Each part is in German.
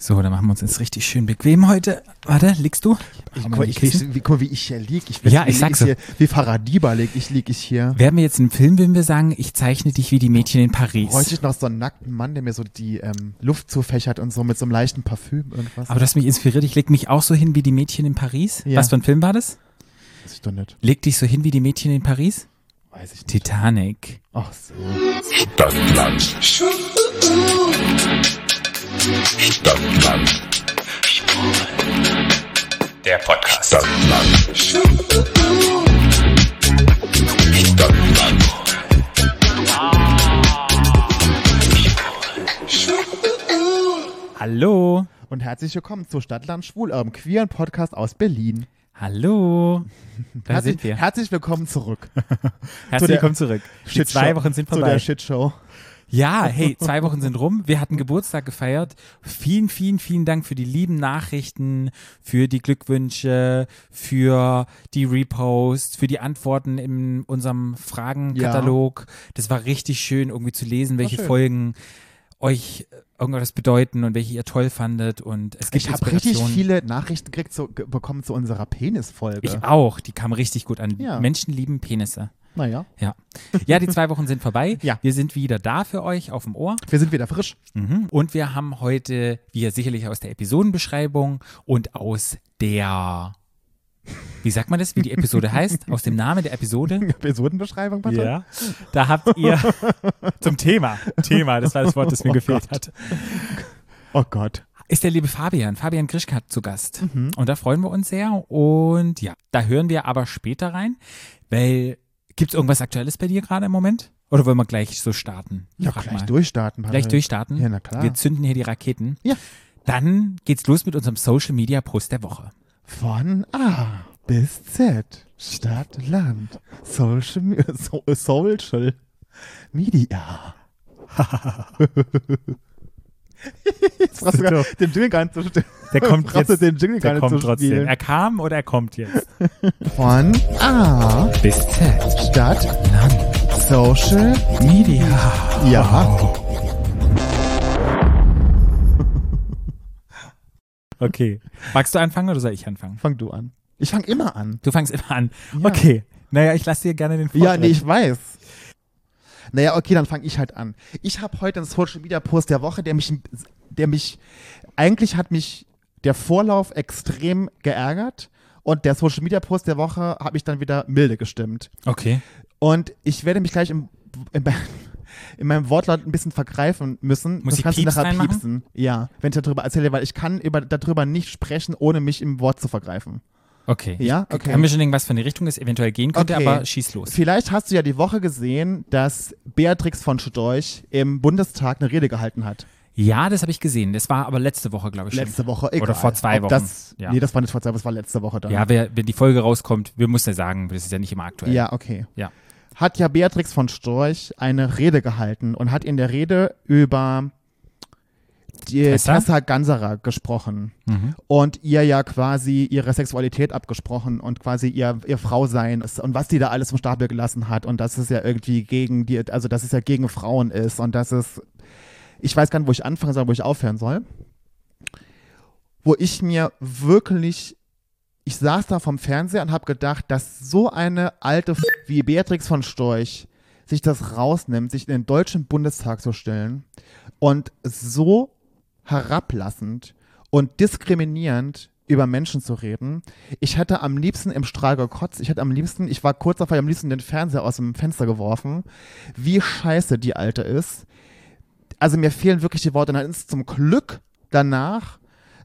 So, dann machen wir uns jetzt richtig schön bequem heute. Warte, liegst du? Ich, guck, ich, ich, wie, guck mal, wie ich hier lieg. Ich, Ja, ich sag's hier, Wie Faradiba lieg ich, lieg ich hier. Wären wir jetzt im Film, würden wir sagen, ich zeichne dich wie die Mädchen in Paris. Bräuchte ich noch so einen nackten Mann, der mir so die ähm, Luft zufächert und so mit so einem leichten Parfüm irgendwas. Aber du hast mich inspiriert, ich leg mich auch so hin wie die Mädchen in Paris. Ja. Was für ein Film war das? Weiß ich doch nicht. Leg dich so hin wie die Mädchen in Paris? Weiß ich nicht. Titanic. Ach so. Stadtland. Stadtland. Der Podcast. Stadtland. Stadtland. Hallo. Und herzlich willkommen zu Stadtland Schwul, eurem queeren Podcast aus Berlin. Hallo. Da herzlich, sind wir. Herzlich willkommen zurück. Herzlich der willkommen zurück. Die zwei Wochen sind Zu vorbei. der Shitshow. Ja, hey, zwei Wochen sind rum. Wir hatten Geburtstag gefeiert. Vielen, vielen, vielen Dank für die lieben Nachrichten, für die Glückwünsche, für die Reposts, für die Antworten in unserem Fragenkatalog. Das war richtig schön, irgendwie zu lesen, welche. Folgen euch irgendwas bedeuten und welche ihr toll fandet. Und es gibt Ich habe richtig viele Nachrichten gekriegt, zu, bekommen zu unserer Penisfolge. Ich auch. Die kam richtig gut an. Ja. Menschen lieben Penisse. Naja, Ja. Ja, die zwei Wochen sind vorbei. Ja. Wir sind wieder da für euch auf dem Ohr. wir sind wieder frisch. Mhm. Und wir haben heute, wie ihr sicherlich aus der Episodenbeschreibung und aus der, wie sagt man das, wie die Episode heißt, aus dem Namen der Episode. Episodenbeschreibung, bitte. Da habt ihr zum Thema, Thema, das war das Wort, das mir Oh gefehlt Gott. hat, Oh Gott. ist der liebe Fabian, Fabian Grischkat zu Gast. Mhm. Und da freuen wir uns sehr. Und ja, da hören wir aber später rein, weil, gibt es irgendwas Aktuelles bei dir gerade im Moment? Oder wollen wir gleich so starten? Ja, Frag gleich mal. durchstarten. Gleich Patrick. durchstarten? Ja, na klar. Wir zünden hier die Raketen. Ja. Dann geht's los mit unserem Social Media Post der Woche. Von A bis Z. Stadt, Land. Social, so, Social Media. Jetzt brauchst du den Jingle gar nicht zu spielen. Der kommt jetzt. den Jingle Der kommt trotzdem. spielen. Er kam oder er kommt jetzt. Von A Bis Z. Stadt, Land. Social Media. Ja. Okay. Magst du anfangen oder soll ich anfangen? Fang du an. Ich fang immer an. Du fangst immer an. Ja. Okay. Naja, ich lasse dir gerne den Vortritt. Ja, nee, ich weiß. Naja, okay, dann fange ich halt an. Ich habe heute einen Social Media Post der Woche, der mich, der mich, eigentlich hat mich der Vorlauf extrem geärgert und der Social Media Post der Woche hat mich dann wieder milde gestimmt. Okay. Und ich werde mich gleich im, im, in meinem Wortlaut ein bisschen vergreifen müssen. Muss das ich kannst du Pieps nachher reinmachen? piepsen. Ja, wenn ich darüber erzähle, weil ich kann über, darüber nicht sprechen, ohne mich im Wort zu vergreifen. Okay. Ja? Ich Okay. kann mir schon denken, was für eine Richtung es eventuell gehen könnte, Okay. aber schieß los. Vielleicht hast du ja die Woche gesehen, dass Beatrix von Storch im Bundestag eine Rede gehalten hat. Ja, das habe ich gesehen. Das war aber letzte Woche, glaube ich schon. Letzte Woche, egal. Oder vor zwei Ob Wochen. Das, Ja. Nee, das war nicht vor zwei Wochen, das war letzte Woche dann. Ja, wer, wenn die Folge rauskommt, wir müssen ja sagen, das ist ja nicht immer aktuell. Ja, okay. Ja. Hat ja Beatrix von Storch eine Rede gehalten und hat in der Rede über die Tessa? Tessa Ganserer gesprochen Mhm. und ihr ja quasi ihre Sexualität abgesprochen und quasi ihr, ihr Frausein ist und was die da alles im Stapel gelassen hat und dass es ja irgendwie gegen die, also dass es ja gegen Frauen ist und dass es, ich weiß gar nicht, wo ich anfangen soll, wo ich aufhören soll, wo ich mir wirklich, ich saß da vom Fernseher und habe gedacht, dass so eine alte F wie Beatrix von Storch sich das rausnimmt, sich in den deutschen Bundestag zu stellen und so herablassend und diskriminierend über Menschen zu reden. Ich hätte am liebsten im Strahl gekotzt. Ich hätte am liebsten, ich war kurz davor, am liebsten den Fernseher aus dem Fenster geworfen. Wie scheiße die Alte ist. Also mir fehlen wirklich die Worte. Und dann ist zum Glück danach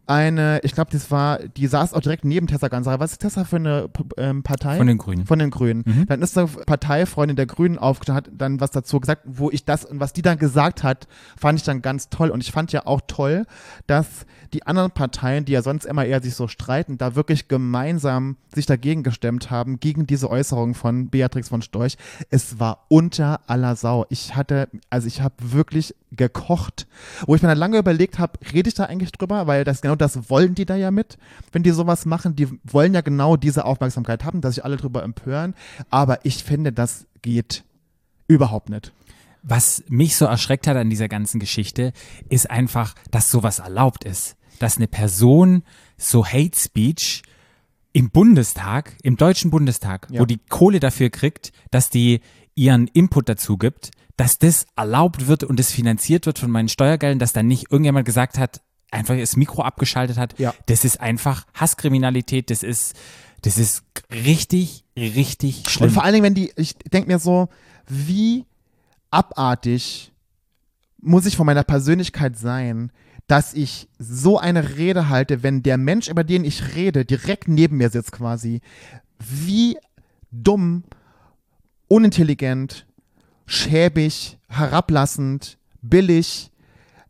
eine, ich glaube, das war, die saß auch direkt neben Tessa Ganser. Was ist Tessa für eine ähm, Partei? Von den Grünen. Von den Grünen. Mhm. Dann ist eine Parteifreundin der Grünen aufgestanden, hat dann was dazu gesagt, wo ich das und was die dann gesagt hat, fand ich dann ganz toll. Und ich fand ja auch toll, dass die anderen Parteien, die ja sonst immer eher sich so streiten, da wirklich gemeinsam sich dagegen gestemmt haben, gegen diese Äußerung von Beatrix von Storch. Es war unter aller Sau. Ich hatte, also ich habe wirklich gekocht, wo ich mir dann lange überlegt habe, rede ich da eigentlich drüber, weil das genau das wollen die da ja mit, wenn die sowas machen. Die wollen ja genau diese Aufmerksamkeit haben, dass sich alle drüber empören. Aber ich finde, das geht überhaupt nicht. Was mich so erschreckt hat an dieser ganzen Geschichte, ist einfach, dass sowas erlaubt ist. dass eine Person so Hate Speech im Bundestag, im Deutschen Bundestag, Ja. wo die Kohle dafür kriegt, dass die ihren Input dazu gibt, dass das erlaubt wird und das finanziert wird von meinen Steuergeldern, dass dann nicht irgendjemand gesagt hat, einfach das Mikro abgeschaltet hat. Ja. Das ist einfach Hasskriminalität, das ist, das ist richtig, richtig schlimm. Und vor allen Dingen, wenn die, ich denke mir so, wie abartig muss ich von meiner Persönlichkeit sein, dass ich so eine Rede halte, wenn der Mensch, über den ich rede, direkt neben mir sitzt quasi. Wie dumm, unintelligent, schäbig, herablassend, billig.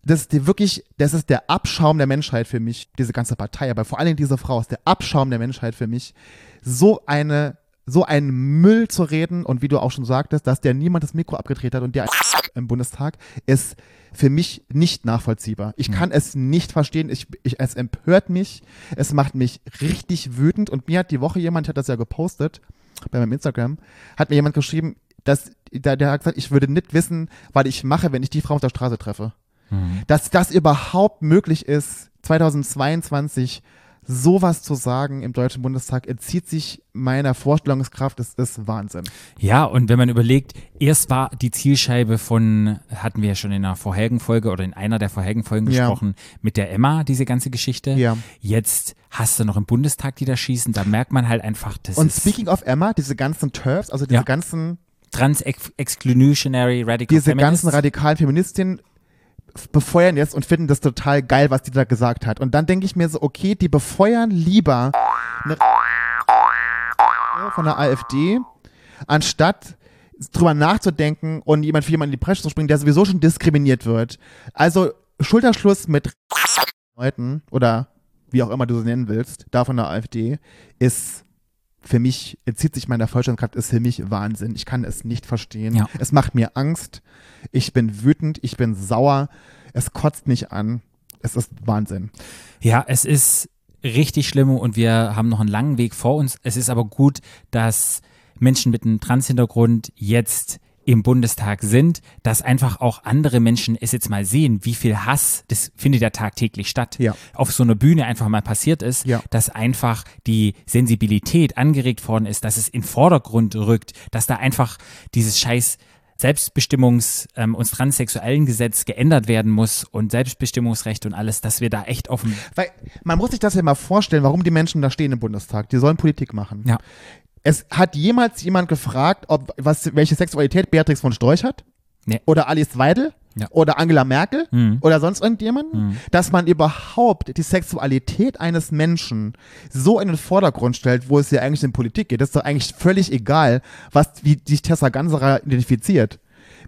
Das ist die wirklich, das ist der Abschaum der Menschheit für mich, diese ganze Partei, aber vor allen Dingen diese Frau ist der Abschaum der Menschheit für mich. So eine, so ein Müll zu reden und wie du auch schon sagtest, dass der niemand das Mikro abgedreht hat und der im Bundestag ist für mich nicht nachvollziehbar. Ich kann es nicht verstehen. Ich, ich, es empört mich. Es macht mich richtig wütend. Und mir hat die Woche jemand, hat das ja gepostet bei meinem Instagram, hat mir jemand geschrieben, dass der, der hat gesagt, ich würde nicht wissen, was ich mache, wenn ich die Frau auf der Straße treffe. Dass das überhaupt möglich ist, 2022 sowas zu sagen im Deutschen Bundestag, entzieht sich meiner Vorstellungskraft. Das ist Wahnsinn. Ja, und wenn man überlegt, erst war die Zielscheibe von, hatten wir ja schon in einer vorherigen Folge oder in einer der vorherigen Folgen Ja. gesprochen, mit der Emma, diese ganze Geschichte. Ja. Jetzt hast du noch im Bundestag, die da schießen, da merkt man halt einfach, das Und speaking of Emma, diese ganzen Turfs, also diese Ja. ganzen, trans-exclusionary radical diese feminists. ganzen radikalen Feministinnen befeuern jetzt und finden das total geil, was die da gesagt hat. Und dann denke ich mir so, okay, die befeuern lieber eine von der AfD, anstatt drüber nachzudenken und jemand für jemanden in die Presse zu springen, der sowieso schon diskriminiert wird. Also Schulterschluss mit Leuten oder wie auch immer du sie nennen willst, da von der AfD, ist für mich, entzieht sich meiner Vollständigkeit, ist für mich Wahnsinn. Ich kann es nicht verstehen. Ja. Es macht mir Angst. Ich bin wütend, ich bin sauer. Es kotzt mich an. Es ist Wahnsinn. Ja, es ist richtig schlimm und wir haben noch einen langen Weg vor uns. Es ist aber gut, dass Menschen mit einem Trans-Hintergrund jetzt im Bundestag sind, dass einfach auch andere Menschen es jetzt mal sehen, wie viel Hass, das findet ja tagtäglich statt, Ja. auf so einer Bühne einfach mal passiert ist, Ja. dass einfach die Sensibilität angeregt worden ist, dass es in den Vordergrund rückt, dass da einfach dieses scheiß Selbstbestimmungs- ähm, und transsexuellen Gesetz geändert werden muss und Selbstbestimmungsrecht und alles, dass wir da echt dem Weil man muss sich das ja mal vorstellen, warum die Menschen da stehen im Bundestag. Die sollen Politik machen. Ja. Es hat jemals jemand gefragt, ob was, welche Sexualität Beatrix von Storch hat? Nee. Oder Alice Weidel? Ja. Oder Angela Merkel? Mhm. Oder sonst irgendjemand? Dass man überhaupt die Sexualität eines Menschen so in den Vordergrund stellt, wo es ja eigentlich in Politik geht. Das ist doch eigentlich völlig egal, was, wie sich Tessa Ganserer identifiziert.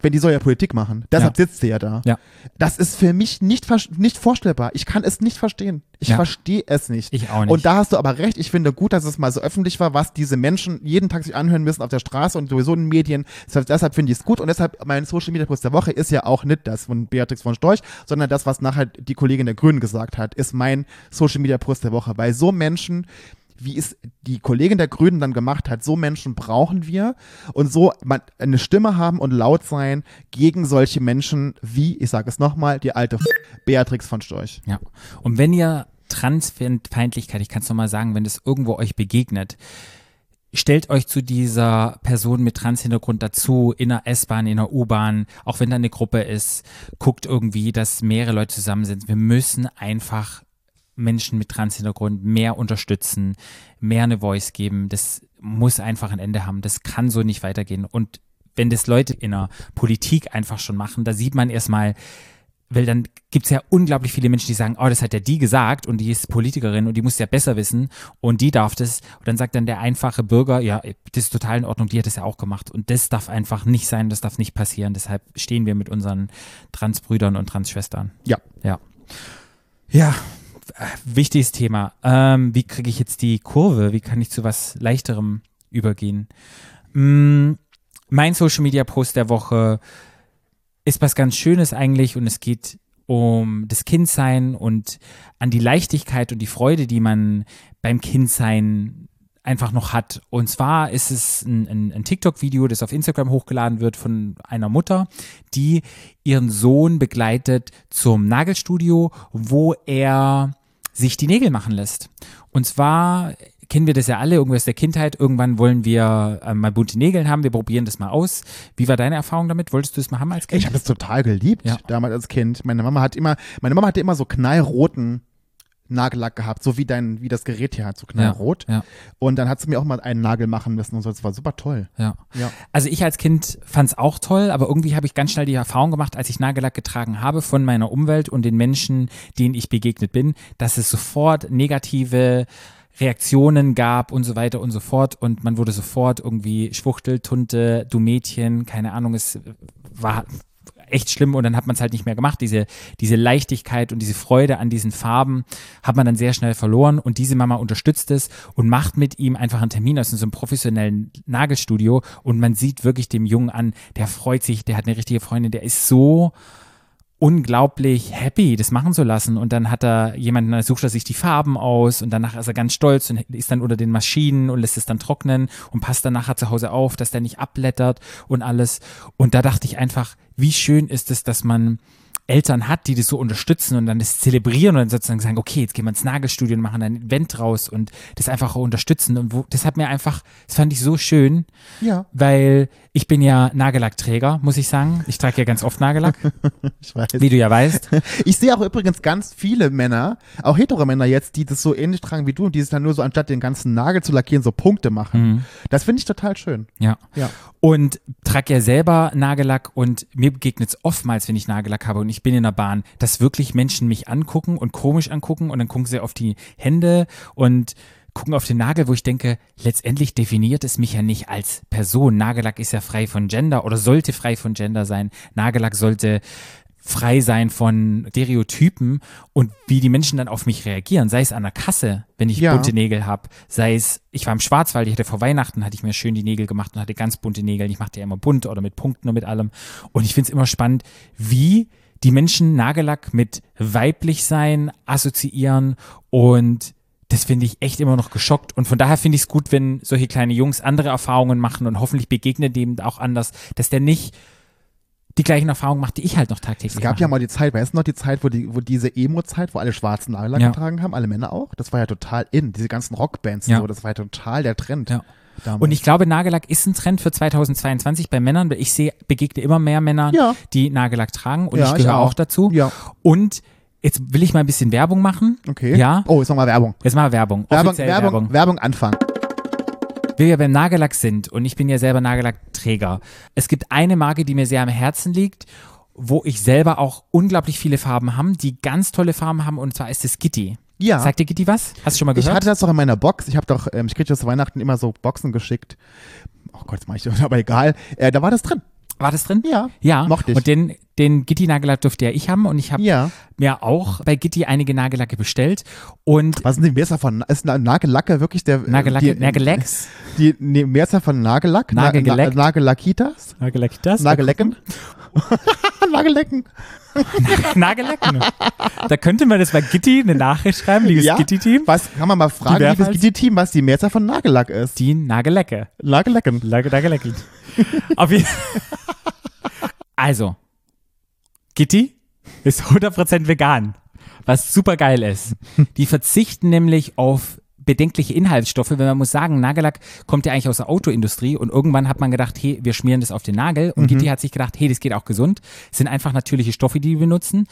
Wenn die soll ja Politik machen. Deshalb Ja. sitzt sie ja da. Ja. Das ist für mich nicht, nicht vorstellbar. Ich kann es nicht verstehen. Ich Ja. verstehe es nicht. Ich auch nicht. Und da hast du aber recht. Ich finde gut, dass es mal so öffentlich war, was diese Menschen jeden Tag sich anhören müssen auf der Straße und sowieso in den Medien. Deshalb, deshalb finde ich es gut. Und deshalb, mein Social Media Post der Woche ist ja auch nicht das von Beatrix von Storch, sondern das, was nachher die Kollegin der Grünen gesagt hat, ist mein Social Media Post der Woche. Weil so Menschen, wie es die Kollegin der Grünen dann gemacht hat, so Menschen brauchen wir und so eine Stimme haben und laut sein gegen solche Menschen wie, ich sage es nochmal, die alte Beatrix von Storch. Ja. Und wenn ihr Transfeindlichkeit, ich kann es nochmal sagen, wenn das irgendwo euch begegnet, stellt euch zu dieser Person mit Transhintergrund dazu, in der S-Bahn, in der U-Bahn, auch wenn da eine Gruppe ist, guckt irgendwie, dass mehrere Leute zusammen sind. Wir müssen einfach Menschen mit Transhintergrund mehr unterstützen, mehr eine Voice geben. Das muss einfach ein Ende haben. Das kann so nicht weitergehen. Und wenn das Leute in der Politik einfach schon machen, da sieht man erstmal, weil dann gibt es ja unglaublich viele Menschen, die sagen, oh, das hat ja die gesagt und die ist Politikerin und die muss ja besser wissen und die darf das. Und dann sagt dann der einfache Bürger, ja, das ist total in Ordnung, die hat das ja auch gemacht. Und das darf einfach nicht sein, das darf nicht passieren. Deshalb stehen wir mit unseren Transbrüdern und Transschwestern. Ja. Ja. Ja, wichtiges Thema. Ähm, wie kriege ich jetzt die Kurve? Wie kann ich zu was Leichterem übergehen? Mm, mein Social Media Post der Woche ist was ganz Schönes eigentlich und es geht um das Kindsein und an die Leichtigkeit und die Freude, die man beim Kindsein einfach noch hat. Und zwar ist es ein, ein, ein TikTok-Video, das auf Instagram hochgeladen wird von einer Mutter, die ihren Sohn begleitet zum Nagelstudio, wo er sich die Nägel machen lässt. Und zwar kennen wir das ja alle, irgendwas der Kindheit. Irgendwann wollen wir äh, mal bunte Nägel haben. Wir probieren das mal aus. Wie war deine Erfahrung damit? Wolltest du es mal haben als Kind? Ich habe das total geliebt Ja. damals als Kind. Meine Mama hat immer, meine Mama hatte immer so knallroten Nagellack gehabt, so wie dein, wie das Gerät hier hat, so knallrot. ja. Und dann hat sie mir auch mal einen Nagel machen müssen und so. Das war super toll. Ja. Ja. Also ich als Kind fand es auch toll, aber irgendwie habe ich ganz schnell die Erfahrung gemacht, als ich Nagellack getragen habe von meiner Umwelt und den Menschen, denen ich begegnet bin, dass es sofort negative Reaktionen gab und so weiter und so fort und man wurde sofort irgendwie Schwuchtel, Tunte, du Mädchen, keine Ahnung, es war echt schlimm und dann hat man es halt nicht mehr gemacht. Diese, diese Leichtigkeit und diese Freude an diesen Farben hat man dann sehr schnell verloren und diese Mama unterstützt es und macht mit ihm einfach einen Termin aus in so einem professionellen Nagelstudio und man sieht wirklich dem Jungen an, der freut sich, der hat eine richtige Freundin, der ist so unglaublich happy, das machen zu lassen. Und dann hat er jemanden, dann sucht er sich die Farben aus und danach ist er ganz stolz und ist dann unter den Maschinen und lässt es dann trocknen und passt dann nachher zu Hause auf, dass der nicht abblättert und alles. Und da dachte ich einfach, wie schön ist es, dass man Eltern hat, die das so unterstützen und dann das zelebrieren und dann sozusagen sagen, okay, jetzt gehen wir ins Nagelstudio und machen ein Event draus und das einfach unterstützen. Und wo, das hat mir einfach, das fand ich so schön, Ja, weil ich bin ja Nagellackträger, muss ich sagen. Ich trage ja ganz oft Nagellack, ich weiß. wie du ja weißt. Ich sehe auch übrigens ganz viele Männer, auch hetero Männer jetzt, die das so ähnlich tragen wie du und die es dann nur so anstatt den ganzen Nagel zu lackieren, so Punkte machen. Das finde ich total schön. Ja. Ja. Und trage ja selber Nagellack und mir begegnet es oftmals, wenn ich Nagellack habe und ich bin in der Bahn, dass wirklich Menschen mich angucken und komisch angucken und dann gucken sie auf die Hände und gucken auf den Nagel, wo ich denke, letztendlich definiert es mich ja nicht als Person. Nagellack ist ja frei von Gender oder sollte frei von Gender sein. Nagellack sollte frei sein von Stereotypen und wie die Menschen dann auf mich reagieren, sei es an der Kasse, wenn ich Ja. bunte Nägel habe, sei es, ich war im Schwarzwald, ich hatte vor Weihnachten, hatte ich mir schön die Nägel gemacht und hatte ganz bunte Nägel. Ich machte ja immer bunt oder mit Punkten und mit allem. Und ich finde es immer spannend, wie die Menschen Nagellack mit weiblich sein assoziieren und das finde ich echt immer noch geschockt. Und von daher finde ich es gut, wenn solche kleine Jungs andere Erfahrungen machen und hoffentlich begegnet dem auch anders, dass der nicht die gleichen Erfahrungen macht, die ich halt noch tagtäglich Es gab mache. ja mal die Zeit, weißt du noch, die Zeit, wo, die, wo diese Emo-Zeit, wo alle schwarzen Nagellack Ja. getragen haben, alle Männer auch, das war ja total in, diese ganzen Rockbands, Ja. so, das war ja total der Trend. Ja. Damals. Und ich glaube, Nagellack ist ein Trend für 2022 bei Männern, weil ich sehe, begegne immer mehr Männern, Ja. die Nagellack tragen und Ja, ich ich gehöre auch. auch dazu. Ja. Und jetzt will ich mal ein bisschen Werbung machen. Okay. Ja. Oh, jetzt nochmal Werbung. Jetzt mal Werbung. Werbung, Offiziell Werbung, Werbung, Anfang. wir ja beim Nagellack sind und ich bin ja selber Nagellackträger. Es gibt eine Marke, die mir sehr am Herzen liegt, wo ich selber auch unglaublich viele Farben haben, die ganz tolle Farben haben und zwar ist es Gitti. Ja. Sagt dir Gitti was? Hast du schon mal Ich gehört? hatte das doch in meiner Box. Ich habe doch, ähm, ich kriege zu Weihnachten immer so Boxen geschickt. Oh Gott, das mache ich das, aber egal. Äh, da war das drin. War das drin? Ja. Ja. Mochte ich. Und den, den Gitti-Nagellack durfte ja ich haben und ich habe Ja. mir auch bei Gitti einige Nagellacke bestellt und Was sind die Mehrzahl von, ist Na- Nagellacke wirklich der? äh, Nagellacke, die, Nagellacks, Die nee, Mehrzahl von Nagellack? Nagellackitas? Nagellack das, Nagellecken? Nagellecken. Nagellecken. Da könnte man das bei Gitti eine Nachricht schreiben, liebes Ja. Gitti-Team. Was, kann man mal fragen, Die liebes GT-Team, was die Mehrzahl von Nagellack ist? Die Nagellecke. Nagellecken. Lage, Lage. Auf jeden Also, Gitti ist 100% vegan, was super geil ist. Die verzichten nämlich auf bedenkliche Inhaltsstoffe, wenn man muss sagen, Nagellack kommt ja eigentlich aus der Autoindustrie und irgendwann hat man gedacht, hey, wir schmieren das auf den Nagel. Und Gitti hat sich gedacht, hey, das geht auch gesund. Es sind einfach natürliche Stoffe, die wir benutzen,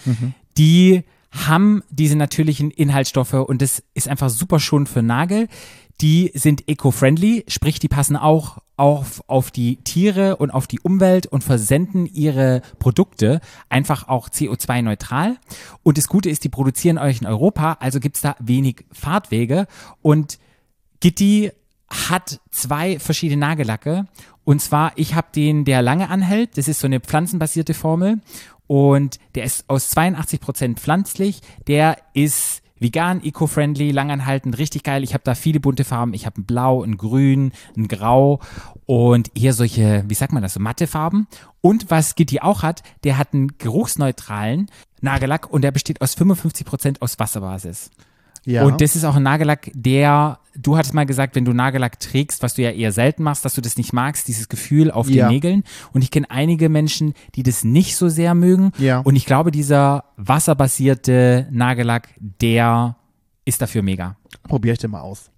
die haben diese natürlichen Inhaltsstoffe und das ist einfach super schon für Nagel. Die sind eco-friendly, sprich, die passen auch auf, auf die Tiere und auf die Umwelt und versenden ihre Produkte einfach auch CO2-neutral. Und das Gute ist, die produzieren euch in Europa, also gibt's da wenig Fahrtwege. Und Gitti hat zwei verschiedene Nagellacke. Und zwar, ich habe den, der lange anhält. Das ist so eine pflanzenbasierte Formel. Und der ist aus 82% pflanzlich. Der ist vegan, eco-friendly, langanhaltend, richtig geil. Ich habe da viele bunte Farben. Ich habe ein Blau, ein Grün, ein Grau und eher solche, wie sagt man das, so matte Farben. Und was Gitti auch hat, der hat einen geruchsneutralen Nagellack und der besteht aus 55% aus Wasserbasis. Ja. Und das ist auch ein Nagellack, der, du hattest mal gesagt, wenn du Nagellack trägst, was du ja eher selten machst, dass du das nicht magst, dieses Gefühl auf Ja. den Nägeln. Und ich kenne einige Menschen, die das nicht so sehr mögen. Ja. Und ich glaube, dieser wasserbasierte Nagellack, der ist dafür mega. Probiere ich den mal aus.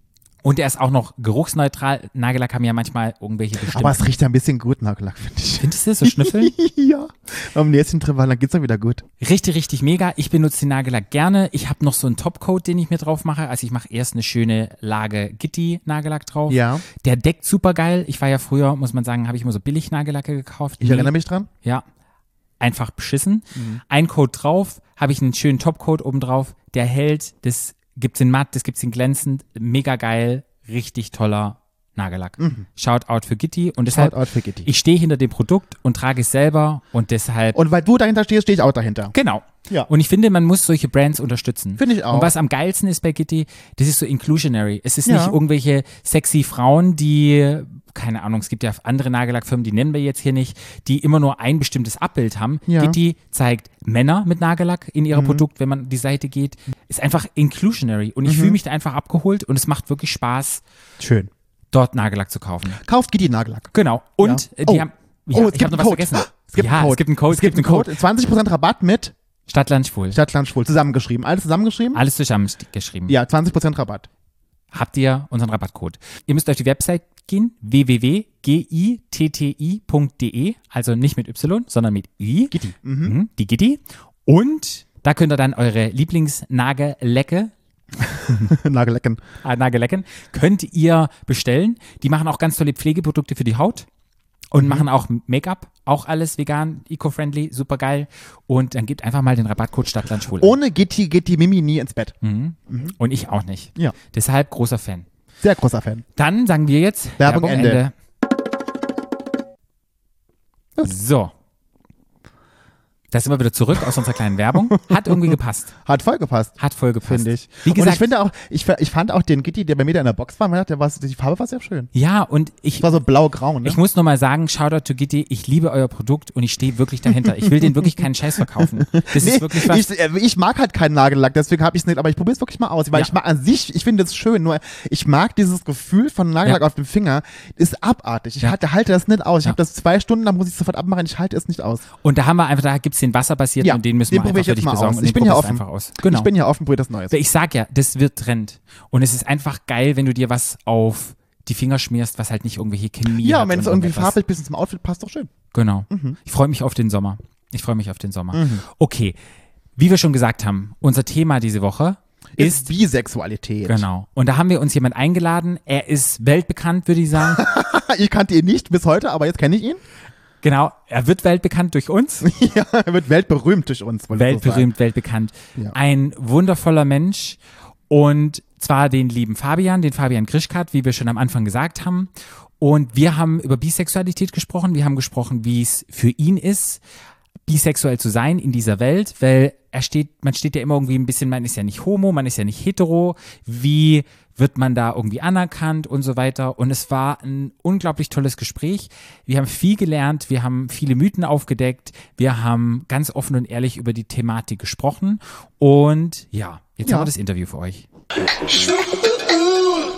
Und er ist auch noch geruchsneutral. Nagellack haben ja manchmal irgendwelche bestimmten. Aber es riecht ja ein bisschen gut, Nagellack, finde ich. Findest du das so schnüffeln? ja. Am nächsten drüber, dann geht's dann wieder gut. Richtig, richtig mega. Ich benutze den Nagellack gerne. Ich habe noch so einen Topcoat, den ich mir drauf mache. Also ich mache erst eine schöne Lage Gitti-Nagellack drauf. Ja. Der deckt super geil. Ich war ja früher, muss man sagen, habe ich immer so billig Nagellacke gekauft. Ich Nie- erinnere mich dran. Ja. Einfach beschissen. Mhm. Ein Coat drauf, habe ich einen schönen Topcoat oben drauf. Der hält, das gibt's in matt, das gibt's in glänzend. Mega geil. Richtig toller Nagellack. Shoutout für Gitti. Und deshalb, Mhm. Shoutout für Gitti. ich stehe hinter dem Produkt und trage es selber und deshalb Und weil du dahinter stehst, stehe ich auch dahinter. Genau. Ja. Und ich finde, man muss solche Brands unterstützen. Finde ich auch. Und was am geilsten ist bei Gitti, das ist so inclusionary. Es ist Ja. nicht irgendwelche sexy Frauen, die, keine Ahnung, es gibt ja andere Nagellackfirmen, die nennen wir jetzt hier nicht, die immer nur ein bestimmtes Abbild haben. Ja. Mhm. Gitti zeigt Männer mit Nagellack in ihrem Produkt, wenn man die Seite geht. Ist einfach inclusionary. Und Mhm. ich fühle mich da einfach abgeholt und es macht wirklich Spaß, Schön. Dort Nagellack zu kaufen. Kauft Gitti Nagellack. Genau. Und Ja. äh, die Oh. haben. oh, Ja, es ich gibt habe noch was Code. vergessen. Es gibt ja, einen Code. es gibt einen Code. Es gibt einen Code. 20% Rabatt mit Stadtland schwul. Stadtland Schwul. Zusammengeschrieben. Alles zusammengeschrieben? Alles zusammengeschrieben. Ja, 20% Rabatt. habt ihr unseren Rabattcode. Ihr müsst auf die Website gehen, www.gitti.de, also nicht mit Y, sondern mit I. Gitti. Mhm. Die Gitti. Und da könnt ihr dann eure Lieblingsnagellecke, Nagellecken. äh, Nagellecken, könnt ihr bestellen. Die machen auch ganz tolle Pflegeprodukte für die Haut und machen auch Make-up, auch alles vegan, eco-friendly, super geil. Und dann gebt einfach mal den Rabattcode Stadtland Schwul. ein. Ohne Gitti geht die Mimi nie ins Bett. Und ich auch nicht. Ja. Deshalb großer Fan. Sehr großer Fan. Dann sagen wir jetzt Werbung Ende. So. Da sind wir wieder zurück aus unserer kleinen Werbung. Hat irgendwie gepasst. Hat voll gepasst. Hat voll gepasst. Finde ich. Wie und ich gesagt, finde auch, ich, ich fand auch den Gitti, der bei mir da in der Box war, der war, die Farbe war sehr schön. ja, und ich, Es war so blau-grau, ne? ich muss nur mal sagen, Shoutout to Gitti, ich liebe euer Produkt und ich stehe wirklich dahinter. Ich will den wirklich keinen Scheiß verkaufen. Das Nee, ist wirklich was. ich, äh, ich mag halt keinen Nagellack, deswegen habe ich es nicht, aber ich probiere es wirklich mal aus, weil Ja. ich mag an sich, ich finde es schön, nur ich mag dieses Gefühl von Nagellack Ja. auf dem Finger, ist abartig. Ich Ja. halte, halte das nicht aus. Ich habe das zwei Stunden, dann muss ich es sofort abmachen, ich halte es nicht aus. Und da haben wir einfach, da gibt's den wasserbasierten Ja, und den müssen den wir probier einfach ich für dich besorgen. Ich bin ja offen. einfach aus. Genau. Ich bin ja offen, probiere das Neues. Ich sag ja, das wird Trend. Und es ist einfach geil, wenn du dir was auf die Finger schmierst, was halt nicht irgendwelche Chemie Ja, und wenn es irgendwie farblich bis zum Outfit passt, doch schön. Genau. Mhm. Ich freue mich auf den Sommer. Ich freue mich auf den Sommer. Okay. Wie wir schon gesagt haben, unser Thema diese Woche ist, Bisexualität. genau. Und da haben wir uns jemand eingeladen. Er ist weltbekannt, würde ich sagen. Ich kannte ihn nicht bis heute, aber jetzt kenne ich ihn. Genau. Er wird weltbekannt durch uns. ja, er wird weltberühmt durch uns. ich so. Weltberühmt, weltbekannt. Ja. Ein wundervoller Mensch und zwar den lieben Fabian, den Fabian Grischkat, wie wir schon am Anfang gesagt haben. Und wir haben über Bisexualität gesprochen. Wir haben gesprochen, wie es für ihn ist, bisexuell zu sein in dieser Welt, weil er steht, man steht ja immer irgendwie ein bisschen, man ist ja nicht homo, man ist ja nicht hetero. Wie wird man da irgendwie anerkannt und so weiter? Und es war ein unglaublich tolles Gespräch. Wir haben viel gelernt, wir haben viele Mythen aufgedeckt, wir haben ganz offen und ehrlich über die Thematik gesprochen. Und ja, jetzt Ja. haben wir das Interview für euch.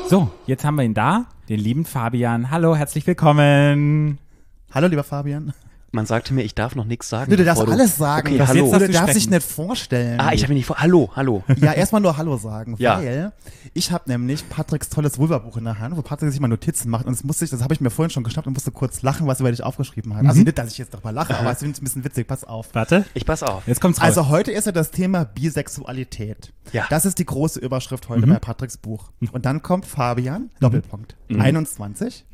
So, jetzt haben wir ihn da, den lieben Fabian. Hallo, herzlich willkommen. Hallo, lieber Fabian. Man sagte mir, ich darf noch nichts sagen. Du, du darfst alles sagen. Okay, hallo. Du Darfst du darfst dich nicht vorstellen. Ah, ich habe mir nicht vor. Hallo, hallo. Ja, erstmal nur Hallo sagen, Ja. weil ich habe nämlich Patricks tolles Vulva-Buch in der Hand, wo Patrick sich mal Notizen macht und das musste ich, das habe ich mir vorhin schon geschnappt und musste kurz lachen, was er über dich aufgeschrieben hat. Also nicht, dass ich jetzt darüber lache, aber es ist ein bisschen witzig, pass auf. Warte, Ich pass auf. jetzt kommt's raus. Also heute ist ja das Thema Bisexualität. Ja. Das ist die große Überschrift heute bei Patricks Buch. Und dann kommt Fabian, Doppelpunkt, 21,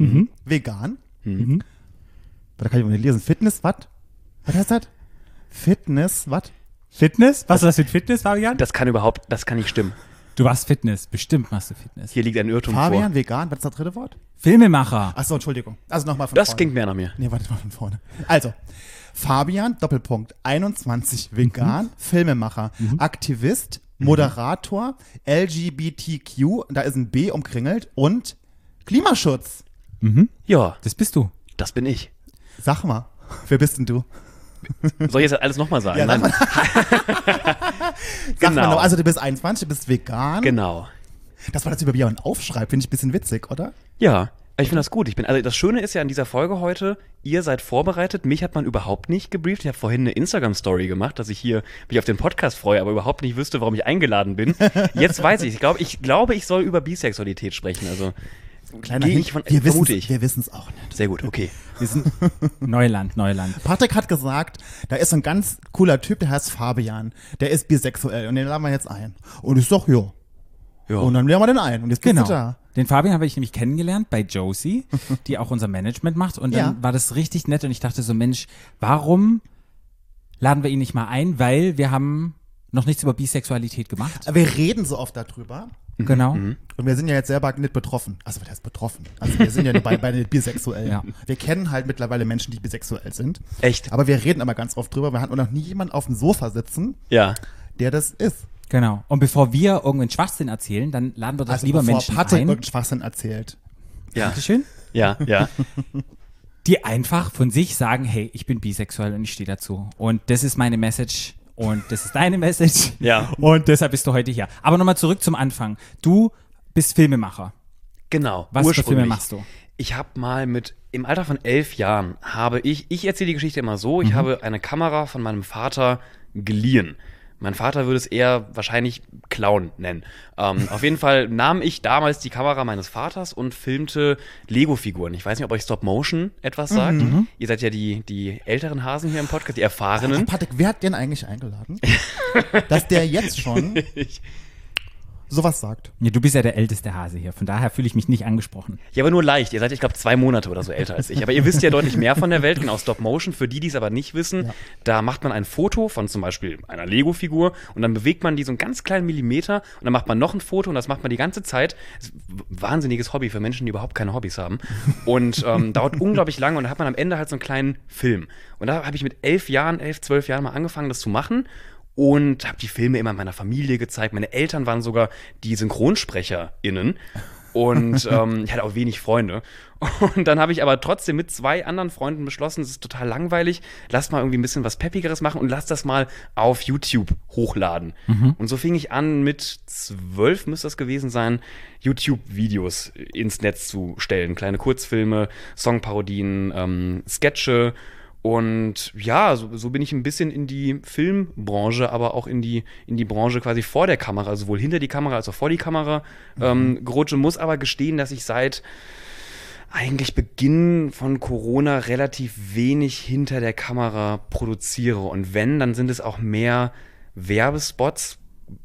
vegan. Da kann ich mal nicht lesen. Fitness, was? Was heißt das? Fitness, was? Fitness? Was ist das für Fitness, Fabian? Das kann überhaupt, das kann nicht stimmen. Du machst Fitness, bestimmt machst du Fitness. Hier liegt ein Irrtum Fabian, vor. vegan, was ist das dritte Wort? Filmemacher. Achso, Entschuldigung. Also nochmal von Das vorne. klingt mehr nach mir. Nee, warte mal von vorne. Also, Fabian, Doppelpunkt, 21, vegan, Filmemacher, Aktivist, Moderator, LGBTQ, da ist ein B umkringelt und Klimaschutz. Ja, Das bist du. das bin ich. Sag mal, wer bist denn du? Soll ich jetzt alles nochmal sagen? Ja, sag Nein. Sag Genau. mal, noch, also du bist 21, du bist vegan. Genau. Das war das über Björn aufschreibt, finde ich ein bisschen witzig, oder? Ja, Ich finde das gut. Ich bin, also das Schöne ist ja an dieser Folge heute, ihr seid vorbereitet. Mich hat man überhaupt nicht gebrieft. Ich habe vorhin eine Instagram-Story gemacht, dass ich hier mich auf den Podcast freue, aber überhaupt nicht wüsste, warum ich eingeladen bin. Jetzt weiß ich. Ich glaube, ich, glaube, ich soll über Bisexualität sprechen. Also Kleiner gehe ich von, wir vermute ich. Wir wissen es auch nicht. Sehr gut, okay. Wir sind, Neuland, Neuland. Patrick hat gesagt, da ist ein ganz cooler Typ, der heißt Fabian. Der ist bisexuell und den laden wir jetzt ein. Und ich sag, ja. Ja. Und dann laden wir den ein. Und jetzt bist Genau. du da. Den Fabian habe ich nämlich kennengelernt bei Josie, die auch unser Management macht. Und dann Ja. war das richtig nett und ich dachte so, Mensch, warum laden wir ihn nicht mal ein? Weil wir haben noch nichts über Bisexualität gemacht. Wir reden so oft darüber. Genau. Und wir sind ja jetzt selber nicht betroffen. Also was heißt betroffen? Also wir sind ja bei, bei den Bisexuellen. Ja. Wir kennen halt mittlerweile Menschen, die bisexuell sind. Echt? Aber wir reden aber ganz oft drüber. Wir hatten noch nie jemanden auf dem Sofa sitzen, Ja. der das ist. Genau. Und bevor wir irgendeinen Schwachsinn erzählen, dann laden wir doch Also lieber bevor Menschen Patrick ein. irgendeinen Schwachsinn erzählt. Ja. Dankeschön. Ja, ja. Die einfach von sich sagen, hey, ich bin bisexuell und ich stehe dazu. Und das ist meine Message und das ist deine Message. Ja. Und deshalb bist du heute hier. Aber nochmal zurück zum Anfang. Du bist Filmemacher. Genau. Was für. Filme machst du? Ich habe mal mit, im Alter von elf Jahren habe ich, ich erzähle die Geschichte immer so, ich habe eine Kamera von meinem Vater geliehen. Mein Vater würde es eher wahrscheinlich Clown nennen. Ähm, auf jeden Fall nahm ich damals die Kamera meines Vaters und filmte Lego-Figuren. Ich weiß nicht, ob euch Stop Motion etwas sagt. Ihr seid ja die, die älteren Hasen hier im Podcast, die erfahrenen. Patrick, wer hat den eigentlich eingeladen? Dass der jetzt schon sowas sagt. Ja, du bist ja der älteste Hase hier. Von daher fühle ich mich nicht angesprochen. Ja, aber nur leicht. Ihr seid, ich glaube, zwei Monate oder so älter als ich. Aber ihr wisst ja deutlich mehr von der Welt, genau Stop Motion. Für die, die es aber nicht wissen, da macht man ein Foto von zum Beispiel einer Lego-Figur und dann bewegt man die so einen ganz kleinen Millimeter und dann macht man noch ein Foto und das macht man die ganze Zeit. Das ist ein wahnsinniges Hobby für Menschen, die überhaupt keine Hobbys haben. Und ähm, dauert unglaublich lange und dann hat man am Ende halt so einen kleinen Film. Und da habe ich mit elf Jahren, elf, zwölf Jahren mal angefangen, das zu machen und habe die Filme immer meiner Familie gezeigt. Meine Eltern waren sogar die SynchronsprecherInnen. Und ähm, ich hatte auch wenig Freunde. Und dann habe ich aber trotzdem mit zwei anderen Freunden beschlossen, es ist total langweilig, lasst mal irgendwie ein bisschen was Peppigeres machen und lasst das mal auf YouTube hochladen. Und so fing ich an, mit zwölf müsste das gewesen sein, YouTube-Videos ins Netz zu stellen. Kleine Kurzfilme, Songparodien, ähm, Sketche. Und ja, so, so bin ich ein bisschen in die Filmbranche, aber auch in die, in die Branche quasi vor der Kamera, also sowohl hinter die Kamera als auch vor die Kamera ähm, gerutscht muss aber gestehen, dass ich seit eigentlich Beginn von Corona relativ wenig hinter der Kamera produziere. Und wenn, dann sind es auch mehr Werbespots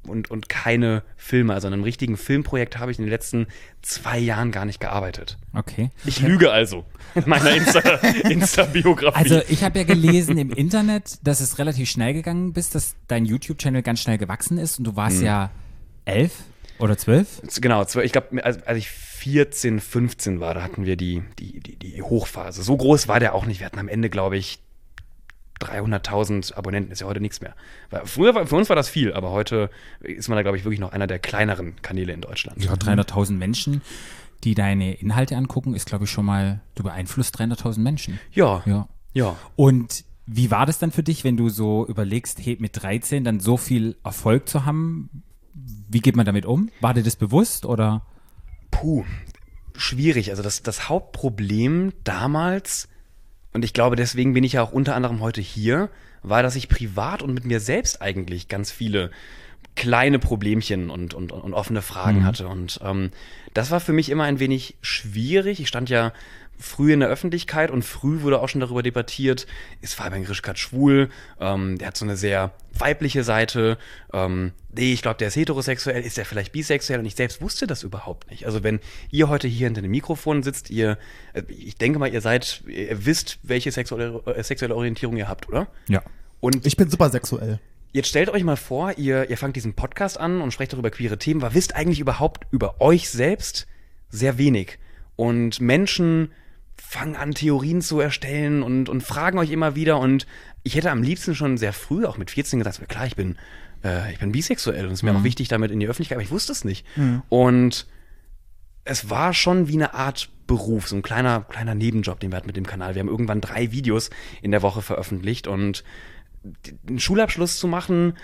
und, und keine Filme. Also an einem richtigen Filmprojekt habe ich in den letzten zwei Jahren gar nicht gearbeitet. Okay. Ich lüge also in meiner Insta- Insta-Biografie. Also ich habe ja gelesen im Internet, dass es relativ schnell gegangen bist, dass dein YouTube-Channel ganz schnell gewachsen ist und du warst ja elf oder zwölf. Genau, ich glaube, als, als ich 14, 15 war, da hatten wir die, die, die, die Hochphase. So groß war der auch nicht. Wir hatten am Ende, glaube ich, 300.000 Abonnenten. Ist ja heute nichts mehr. Weil früher, war, für uns war das viel, aber heute ist man da, glaube ich, wirklich noch einer der kleineren Kanäle in Deutschland. Ja, 300.000 Menschen, die deine Inhalte angucken, ist glaube ich schon mal, du beeinflusst 300.000 Menschen. Ja, Ja. ja. Und wie war das dann für dich, wenn du so überlegst, hey, mit 13 dann so viel Erfolg zu haben? Wie geht man damit um? War dir das bewusst oder? Puh, schwierig. Also das, das Hauptproblem damals, und ich glaube, deswegen bin ich ja auch unter anderem heute hier, war, dass ich privat und mit mir selbst eigentlich ganz viele kleine Problemchen und, und, und offene Fragen hatte. Und ähm, das war für mich immer ein wenig schwierig. Ich stand ja früh in der Öffentlichkeit und früh wurde auch schon darüber debattiert, ist Fabian Grischkat schwul? Ähm, der hat so eine sehr weibliche Seite. Ähm, nee, ich glaube, der ist heterosexuell. Ist er vielleicht bisexuell? Und ich selbst wusste das überhaupt nicht. Also wenn ihr heute hier hinter dem Mikrofon sitzt, ihr, äh, ich denke mal, ihr seid, ihr wisst, welche sexuelle, äh, sexuelle Orientierung ihr habt, oder? Ja. Und Ich bin super sexuell. Jetzt stellt euch mal vor, ihr, ihr fangt diesen Podcast an und sprecht darüber queere Themen, aber wisst eigentlich überhaupt über euch selbst sehr wenig. Und Menschen fangen an, Theorien zu erstellen und, und fragen euch immer wieder. Und ich hätte am liebsten schon sehr früh, auch mit 14, gesagt, klar, ich bin, äh, ich bin bisexuell und es ist mir auch wichtig, damit in die Öffentlichkeit, aber ich wusste es nicht. Und es war schon wie eine Art Beruf, so ein kleiner, kleiner Nebenjob, den wir hatten mit dem Kanal. Wir haben irgendwann drei Videos in der Woche veröffentlicht und einen Schulabschluss zu machen,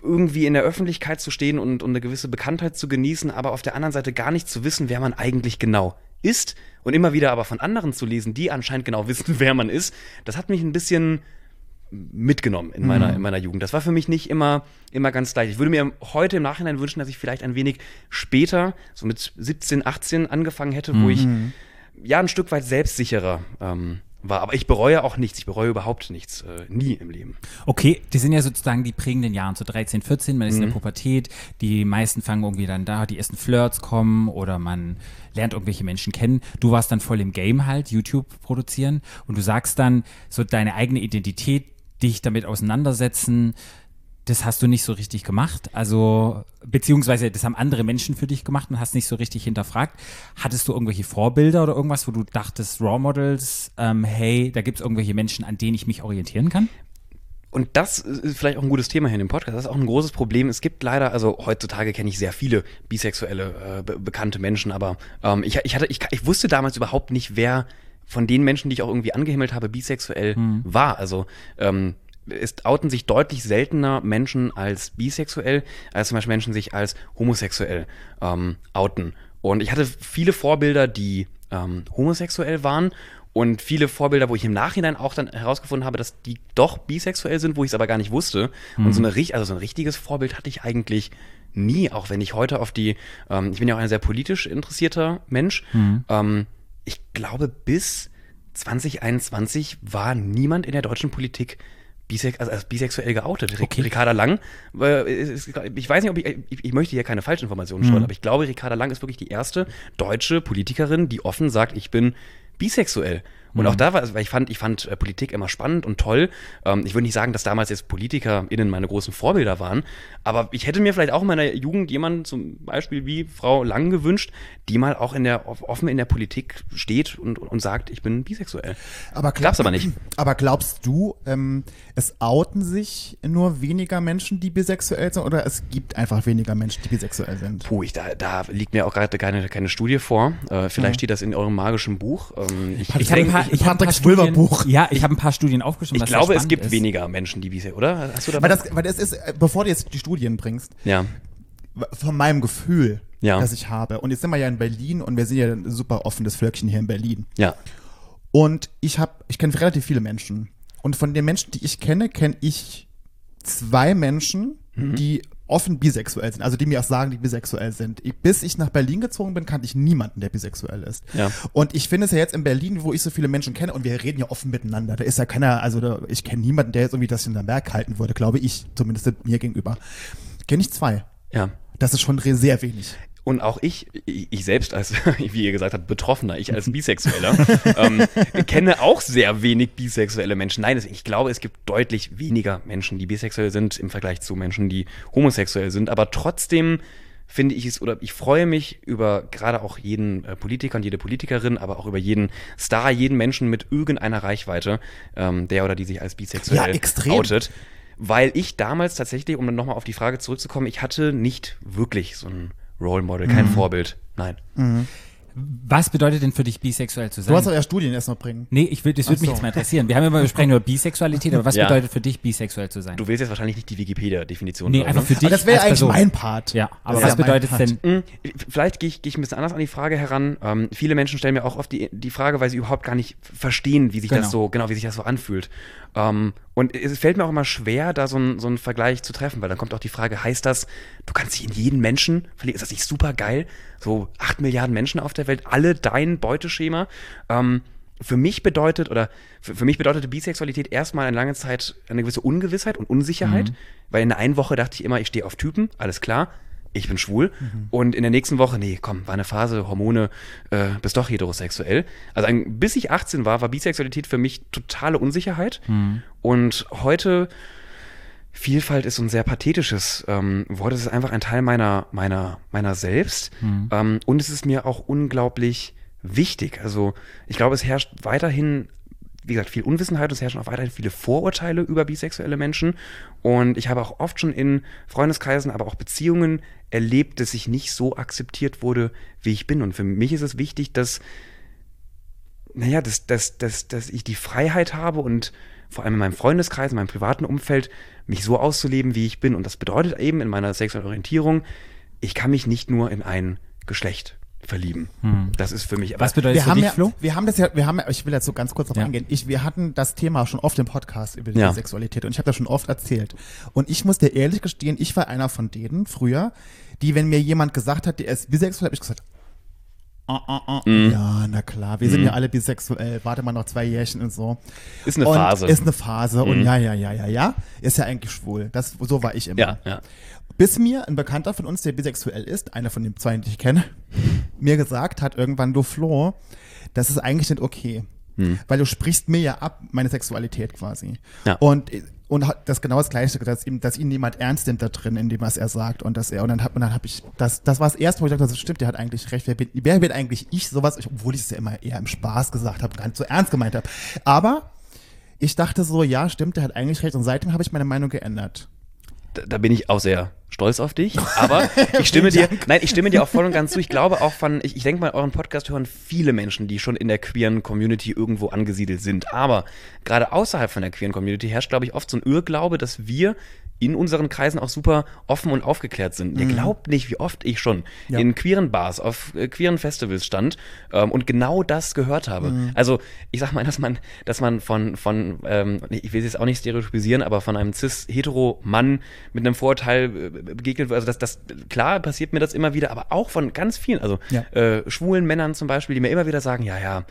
irgendwie in der Öffentlichkeit zu stehen und, und eine gewisse Bekanntheit zu genießen, aber auf der anderen Seite gar nicht zu wissen, wer man eigentlich genau ist und immer wieder aber von anderen zu lesen, die anscheinend genau wissen, wer man ist, das hat mich ein bisschen mitgenommen in meiner, in meiner Jugend. Das war für mich nicht immer, immer ganz leicht. Ich würde mir heute im Nachhinein wünschen, dass ich vielleicht ein wenig später, so mit 17, 18 angefangen hätte, wo ich ja ein Stück weit selbstsicherer ähm, war. Aber ich bereue auch nichts. Ich bereue überhaupt nichts. Äh, nie im Leben. Okay, die sind ja sozusagen die prägenden Jahren, so 13, 14, man ist Mhm. in der Pubertät, die meisten fangen irgendwie dann da, die ersten Flirts kommen oder man lernt irgendwelche Menschen kennen. Du warst dann voll im Game halt, YouTube produzieren und du sagst dann so deine eigene Identität, dich damit auseinandersetzen, das hast du nicht so richtig gemacht. Also, beziehungsweise das haben andere Menschen für dich gemacht und hast nicht so richtig hinterfragt. Hattest du irgendwelche Vorbilder oder irgendwas, wo du dachtest, Raw Models, ähm, hey, da gibt es irgendwelche Menschen, an denen ich mich orientieren kann? Und das ist vielleicht auch ein gutes Thema hier in dem Podcast. Das ist auch ein großes Problem. Es gibt leider, also heutzutage kenne ich sehr viele bisexuelle, äh, be bekannte Menschen, aber ähm, ich, ich, hatte, ich, ich wusste damals überhaupt nicht, wer von den Menschen, die ich auch irgendwie angehimmelt habe, bisexuell war. Also ähm, es outen sich deutlich seltener Menschen als bisexuell, als zum Beispiel Menschen sich als homosexuell ähm, outen. Und ich hatte viele Vorbilder, die ähm, homosexuell waren und viele Vorbilder, wo ich im Nachhinein auch dann herausgefunden habe, dass die doch bisexuell sind, wo ich es aber gar nicht wusste. Und so, eine, also so ein richtiges Vorbild hatte ich eigentlich nie, auch wenn ich heute auf die, ähm, ich bin ja auch ein sehr politisch interessierter Mensch. Ähm, ich glaube, bis 2021 war niemand in der deutschen Politik bisex also als bisexuell geoutet. Okay. Ricarda Lang, äh, ich weiß nicht, ob ich, ich, ich möchte hier keine Falschinformationen streuen, aber ich glaube, Ricarda Lang ist wirklich die erste deutsche Politikerin, die offen sagt, ich bin bisexuell. Und auch da war, weil ich fand, ich fand äh, Politik immer spannend und toll. Ähm, ich würde nicht sagen, dass damals jetzt PolitikerInnen meine großen Vorbilder waren, aber ich hätte mir vielleicht auch in meiner Jugend jemanden zum Beispiel wie Frau Lang gewünscht, die mal auch in der, offen in der Politik steht und, und sagt, ich bin bisexuell. Aber Gab's aber nicht. Aber glaubst du, ähm, es outen sich nur weniger Menschen, die bisexuell sind, oder es gibt einfach weniger Menschen, die bisexuell sind? Puh, ich, da, da liegt mir auch gerade keine, keine Studie vor. Äh, vielleicht steht das in eurem magischen Buch. Ähm, ich, Ich habe ein paar, ich hab ein paar Patricks Vulva-Buch. Studien, ja, ich habe ein paar Studien aufgeschrieben. ich glaube, es gibt ist. weniger Menschen, die bisexuell, oder? Hast du da Weil das, weil das ist, äh, bevor du jetzt die Studien bringst, Ja. von meinem Gefühl, Ja. das ich habe, und jetzt sind wir ja in Berlin und wir sind ja ein super offenes Völkchen hier in Berlin. Ja. Und ich habe, ich kenne relativ viele Menschen. Und von den Menschen, die ich kenne, kenne ich zwei Menschen, Mhm. die offen bisexuell sind, also die mir auch sagen, die bisexuell sind. Ich, bis ich nach Berlin gezogen bin, kannte ich niemanden, der bisexuell ist. Ja. Und ich finde es ja jetzt in Berlin, wo ich so viele Menschen kenne, und wir reden ja offen miteinander. Da ist ja keiner, also da, ich kenne niemanden, der jetzt irgendwie das hinterm Berg halten würde, glaube ich, zumindest mir gegenüber. Kenne ich zwei. Ja. Das ist schon sehr wenig. Und auch ich, ich selbst als, wie ihr gesagt habt, Betroffener, ich als Bisexueller, ähm, kenne auch sehr wenig bisexuelle Menschen. Nein, ich glaube, es gibt deutlich weniger Menschen, die bisexuell sind im Vergleich zu Menschen, die homosexuell sind. Aber trotzdem finde ich es, oder ich freue mich über gerade auch jeden äh, Politiker und jede Politikerin, aber auch über jeden Star, jeden Menschen mit irgendeiner Reichweite, ähm, der oder die sich als bisexuell Ja, extrem. outet. Weil ich damals tatsächlich, um dann nochmal auf die Frage zurückzukommen, ich hatte nicht wirklich so ein Role Model, kein Mhm. Vorbild. Nein. Was bedeutet denn für dich bisexuell zu sein? Du hast doch ja Studien erst noch bringen. nee, ich will, das würde Ach mich so. jetzt mal interessieren. Wir haben ja immer wir sprechen über Bisexualität, aber was Ja. bedeutet für dich bisexuell zu sein? Du willst jetzt wahrscheinlich nicht die Wikipedia-Definition. nee, einfach ne? für dich Aber das wäre eigentlich Person. mein Part. Ja, aber Das was bedeutet es denn? Hm, Vielleicht gehe ich, gehe ich ein bisschen anders an die Frage heran. Ähm, viele Menschen stellen mir auch oft die, die Frage, weil sie überhaupt gar nicht verstehen, wie sich Genau. das so, genau, wie sich das so anfühlt. Ähm, und es fällt mir auch immer schwer, da so, ein, so einen Vergleich zu treffen, weil dann kommt auch die Frage, heißt das, du kannst dich in jeden Menschen verlieben? Ist das nicht super geil? So acht Milliarden Menschen auf der Welt, alle dein Beuteschema. Ähm, für mich bedeutet, oder für, für mich bedeutete Bisexualität erstmal eine lange Zeit eine gewisse Ungewissheit und Unsicherheit, weil in der einen Woche dachte ich immer, ich stehe auf Typen, alles klar, ich bin schwul. Und in der nächsten Woche, nee, komm, war eine Phase, Hormone, äh, bist doch heterosexuell. Also ein, bis ich 18 war, war Bisexualität für mich totale Unsicherheit. Und heute, Vielfalt ist so ein sehr pathetisches ähm, Wort. Es ist einfach ein Teil meiner, meiner, meiner selbst. Ähm, und es ist mir auch unglaublich wichtig. Also ich glaube, es herrscht weiterhin, wie gesagt, viel Unwissenheit und es herrschen auch weiterhin viele Vorurteile über bisexuelle Menschen. Und ich habe auch oft schon in Freundeskreisen, aber auch Beziehungen erlebt, dass ich nicht so akzeptiert wurde, wie ich bin. Und für mich ist es wichtig, dass naja, dass, dass, dass, dass ich die Freiheit habe und vor allem in meinem Freundeskreis, in meinem privaten Umfeld, mich so auszuleben, wie ich bin. Und das bedeutet eben in meiner sexuellen Orientierung, ich kann mich nicht nur in ein Geschlecht verlieben. Das ist für mich aber Was bedeutet Wir das für haben, dich, ja, Flo? wir haben das ja, wir haben, ja- ich will jetzt so ganz kurz darauf Ja. eingehen. Ich, wir hatten das Thema schon oft im Podcast über die Ja. Sexualität und ich habe das schon oft erzählt. Und ich muss dir ehrlich gestehen, ich war einer von denen früher, die, wenn mir jemand gesagt hat, der ist bisexuell, habe ich gesagt, ah, ah, ah, Mhm. ja, na klar, wir sind ja alle bisexuell, warte mal noch zwei Jährchen und so. ist eine und Phase. Ist eine Phase und Mhm. ja, ja, ja, ja, ja, ist ja eigentlich schwul. Das, so war ich immer. ja, ja. Bis mir ein Bekannter von uns, der bisexuell ist, einer von den zwei, die ich kenne, mir gesagt hat irgendwann, du Flo, das ist eigentlich nicht okay. Weil du sprichst mir ja ab, meine Sexualität quasi. Ja. Und, und hat das genau das Gleiche, dass, ihm, dass ihn niemand ernst nimmt da drin, in dem, was er sagt. Und dass er, und dann hat, und dann habe ich, das, das war das erste, wo ich dachte, das stimmt, der hat eigentlich recht. Wer bin, wer bin eigentlich ich, sowas, obwohl ich es ja immer eher im Spaß gesagt habe, gar nicht so ernst gemeint habe. Aber ich dachte so, ja, stimmt, der hat eigentlich recht. Und seitdem habe ich meine Meinung geändert. da, da bin ich auch sehr stolz auf dich. Aber ich stimme dir, nein, ich stimme dir auch voll und ganz zu. Ich glaube auch von, ich, ich denke mal, euren Podcast hören viele Menschen, die schon in der queeren Community irgendwo angesiedelt sind. Aber gerade außerhalb von der queeren Community herrscht, glaube ich, oft so ein Irrglaube, dass wir in unseren Kreisen auch super offen und aufgeklärt sind. Ihr glaubt nicht, wie oft ich schon Ja. in queeren Bars, auf äh, queeren Festivals stand ähm, und genau das gehört habe. Also ich sag mal, dass man, dass man von, von ähm, ich will es jetzt auch nicht stereotypisieren, aber von einem cis-hetero-Mann mit einem Vorurteil äh, begegnet wird. Also das, das, klar passiert mir das immer wieder, aber auch von ganz vielen, also Ja. äh, schwulen Männern zum Beispiel, die mir immer wieder sagen, ja, ja,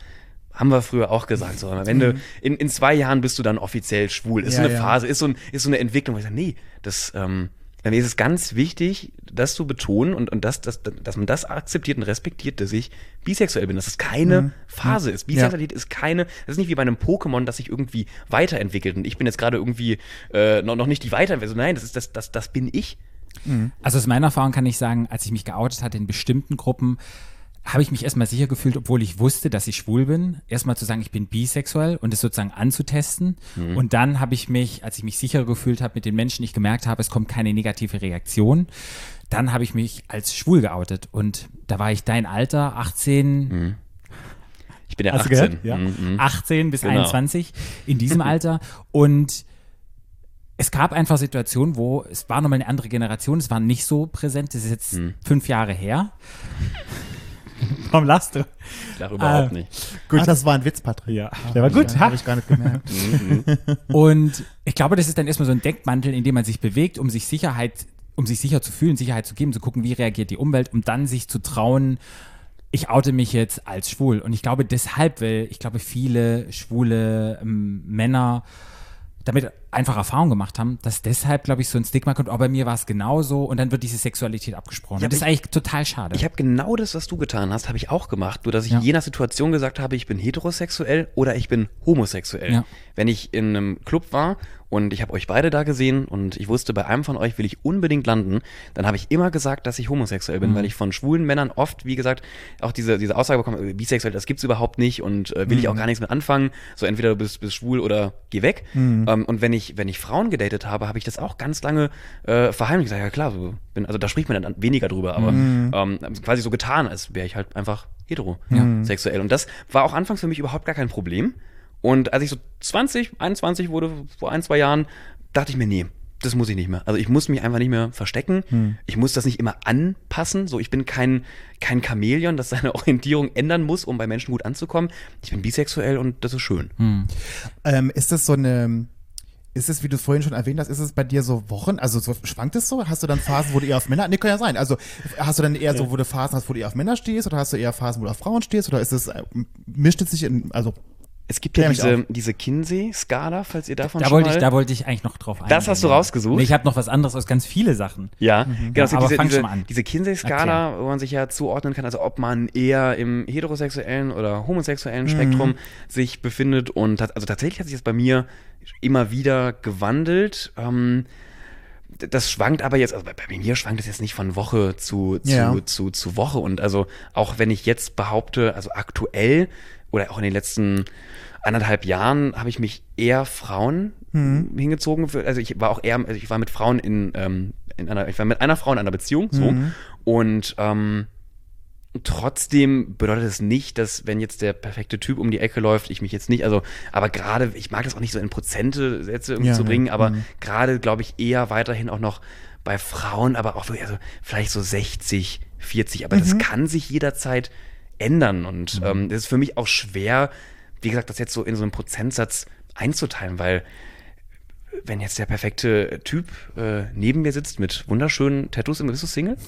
haben wir früher auch gesagt. So, am Ende, in, in zwei Jahren bist du dann offiziell schwul. Ist so Ja, eine ja. Phase, ist so, ein, ist so eine Entwicklung, wo ich sage, nee, das, ähm, mir ist es ganz wichtig, das zu betonen und, und das, das, dass man das akzeptiert und respektiert, dass ich bisexuell bin, dass es keine Phase ist. Bisexualität ist keine, das ist nicht wie bei einem Pokémon, das sich irgendwie weiterentwickelt und ich bin jetzt gerade irgendwie äh, noch, noch nicht die Weiterentwicklung. Nein, das ist das, das, das bin ich. Also aus meiner Erfahrung kann ich sagen, als ich mich geoutet hatte in bestimmten Gruppen, habe ich mich erstmal sicher gefühlt, obwohl ich wusste, dass ich schwul bin, erstmal zu sagen, ich bin bisexuell und es sozusagen anzutesten. Und dann habe ich mich, als ich mich sicher gefühlt habe mit den Menschen, ich gemerkt habe, es kommt keine negative Reaktion, dann habe ich mich als schwul geoutet. Und da war ich dein Alter, 18, Ich bin ja Hast 18. du gehört? Ja. Mhm, mhm. 18 bis Genau. 21 in diesem Alter. Und es gab einfach Situationen, wo es war nochmal eine andere Generation, es war nicht so präsent, das ist jetzt Hm. fünf Jahre her. Warum lachst du? Ich lach überhaupt Ah. nicht. Gut. Ach, das war ein Witz, Patrick. Ja, der war gut. Habe ich gar nicht gemerkt. Und ich glaube, das ist dann erstmal so ein Deckmantel, in dem man sich bewegt, um sich Sicherheit, um sich sicher zu fühlen, Sicherheit zu geben, zu gucken, wie reagiert die Umwelt, um dann sich zu trauen, ich oute mich jetzt als schwul. Und ich glaube deshalb, weil ich glaube, viele schwule ähm, Männer damit einfach Erfahrung gemacht haben, dass deshalb, glaube ich, so ein Stigma kommt, oh, bei mir war es genauso und dann wird diese Sexualität abgesprochen. Ja, das ist eigentlich total schade. Ich habe genau das, was du getan hast, habe ich auch gemacht. Nur, dass ich Ja. in jener Situation gesagt habe, ich bin heterosexuell oder ich bin homosexuell. Ja. Wenn ich in einem Club war und ich habe euch beide da gesehen und ich wusste, bei einem von euch will ich unbedingt landen, dann habe ich immer gesagt, dass ich homosexuell Mhm. bin, weil ich von schwulen Männern oft, wie gesagt, auch diese, diese Aussage bekomme, äh, bisexuell, das gibt's überhaupt nicht und äh, will Mhm. ich auch gar nichts mit anfangen. So entweder du bist, bist schwul oder geh weg. Mhm. Ähm, und wenn ich, wenn ich Frauen gedatet habe, habe ich das auch ganz lange äh, verheimlicht. Gesagt, ja klar, so bin, also da spricht man dann weniger drüber, aber Mhm. ähm, quasi so getan, als wäre ich halt einfach heterosexuell. Und das war auch anfangs für mich überhaupt gar kein Problem. Und als ich so 20, 21 wurde, vor ein, zwei Jahren, dachte ich mir, nee, das muss ich nicht mehr. Also ich muss mich einfach nicht mehr verstecken. Ich muss das nicht immer anpassen. So, ich bin kein, kein Chamäleon, das seine Orientierung ändern muss, um bei Menschen gut anzukommen. Ich bin bisexuell und das ist schön. Ähm, ist das so eine, ist es, wie du es vorhin schon erwähnt hast, ist es bei dir so Wochen, also so, schwankt es so? Hast du dann Phasen, wo du eher auf Männer, nee, kann ja sein, also hast du dann eher so, wo du Phasen hast, wo du eher auf Männer stehst oder hast du eher Phasen, wo du auf Frauen stehst oder ist es, äh, mischt es sich in, also, Es gibt ja diese, diese Kinsey-Skala, falls ihr davon da schon wollte mal... ich, da wollte ich eigentlich noch drauf eingehen. Das hast du rausgesucht? Nee, ich habe noch was anderes aus ganz viele Sachen. Ja, genau. es gibt aber diese, fang diese, schon mal an. diese Kinsey-Skala, wo man sich ja zuordnen kann, also ob man eher im heterosexuellen oder homosexuellen Mhm. Spektrum sich befindet. Und also tatsächlich hat sich das bei mir immer wieder gewandelt. Ähm, das schwankt aber jetzt, also bei, bei mir schwankt es jetzt nicht von Woche zu, zu, Ja. zu, zu Woche. Und also auch wenn ich jetzt behaupte, also aktuell oder auch in den letzten anderthalb Jahren habe ich mich eher Frauen hingezogen. Für, also ich war auch eher, also ich war mit Frauen in, ähm, in einer, ich war mit einer Frau in einer Beziehung, so. Und ähm, trotzdem bedeutet es nicht, dass wenn jetzt der perfekte Typ um die Ecke läuft, ich mich jetzt nicht, also, aber gerade, ich mag das auch nicht so in Prozente Sätze irgendwie Ja, zu ja, bringen, aber mhm. gerade glaube ich eher weiterhin auch noch bei Frauen, aber auch wirklich, also vielleicht so 60, 40, aber das kann sich jederzeit ändern. Und ähm, das ist für mich auch schwer, wie gesagt, das jetzt so in so einen Prozentsatz einzuteilen, weil wenn jetzt der perfekte Typ äh, neben mir sitzt mit wunderschönen Tattoos, bist du Single?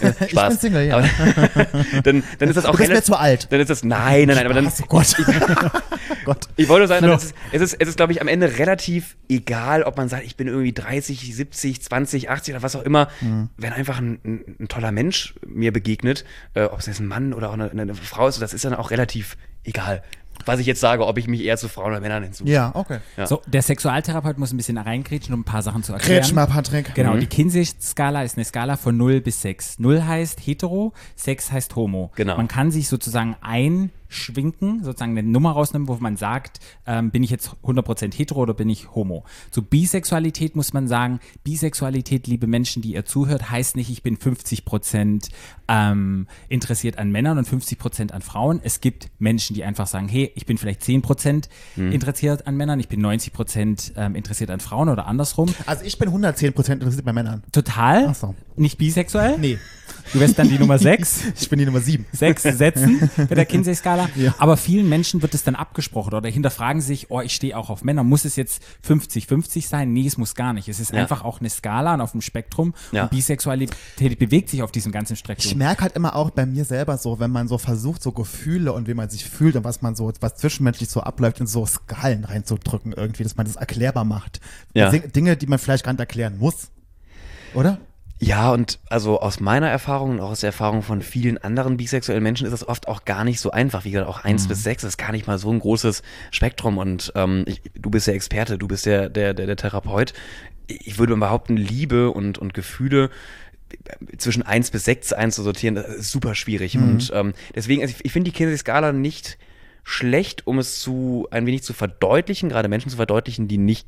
Äh, Ich bin Single, ja. Aber, dann, dann ist das auch Du bist mir zu alt. Dann ist das, nein, nein, nein, aber dann, oh Gott. Gott. ich wollte sagen, es ist, es ist, es ist glaube ich, am Ende relativ egal, ob man sagt, ich bin irgendwie 30, 70, 20, 80 oder was auch immer. Mhm. Wenn einfach ein, ein, ein toller Mensch mir begegnet, äh, ob es jetzt ein Mann oder auch eine, eine Frau ist, das ist dann auch relativ egal. Was ich jetzt sage, ob ich mich eher zu Frauen oder Männern hinzu. Ja, okay. Ja. So, der Sexualtherapeut muss ein bisschen reingrätschen, um ein paar Sachen zu erklären. Kretsch mal, Patrick. Genau, Mhm. die Kinsey-Skala ist eine Skala von 0 bis 6. 0 heißt hetero, 6 heißt homo. Genau. Man kann sich sozusagen einschwinken, sozusagen eine Nummer rausnehmen, wo man sagt, ähm, bin ich jetzt 100% hetero oder bin ich homo. Zu Bisexualität muss man sagen, Bisexualität, liebe Menschen, die ihr zuhört, heißt nicht, ich bin 50% ähm, interessiert an Männern und 50% an Frauen. Es gibt Menschen, die einfach sagen, hey, ich bin vielleicht 10% Mhm. interessiert an Männern, ich bin 90% ähm, interessiert an Frauen oder andersrum. Also ich bin 110% interessiert bei Männern. Total. Ach so. Nicht bisexuell. Nee. Du wärst dann die Nummer 6. Ich bin die Nummer 7. Sechs Sätzen bei der Kinsey-Skala. Ja. Aber vielen Menschen wird es dann abgesprochen oder hinterfragen sich, oh, ich stehe auch auf Männer. Muss es jetzt 50-50 sein? Nee, es muss gar nicht. Es ist Ja. einfach auch eine Skala und auf dem Spektrum. Ja. Und Bisexualität bewegt sich auf diesem ganzen Ich Spektrum. merke halt immer auch bei mir selber so, wenn man so versucht, so Gefühle und wie man sich fühlt und was man so, was zwischenmenschlich so abläuft, in so Skalen reinzudrücken irgendwie, dass man das erklärbar macht. Ja. Ding- Dinge, die man vielleicht gar nicht erklären muss. Oder? Ja, und also aus meiner Erfahrung und auch aus der Erfahrung von vielen anderen bisexuellen Menschen ist es oft auch gar nicht so einfach. Wie gesagt, auch eins bis sechs ist gar nicht mal so ein großes Spektrum. Und ähm, ich, du bist der Experte, du bist der, der, der, der Therapeut. Ich würde behaupten, Liebe und, und Gefühle zwischen eins bis sechs einzusortieren, das ist super schwierig. Und ähm, deswegen, also ich, ich finde die Kinsey-Skala nicht schlecht, um es zu ein wenig zu verdeutlichen, gerade Menschen zu verdeutlichen, die nicht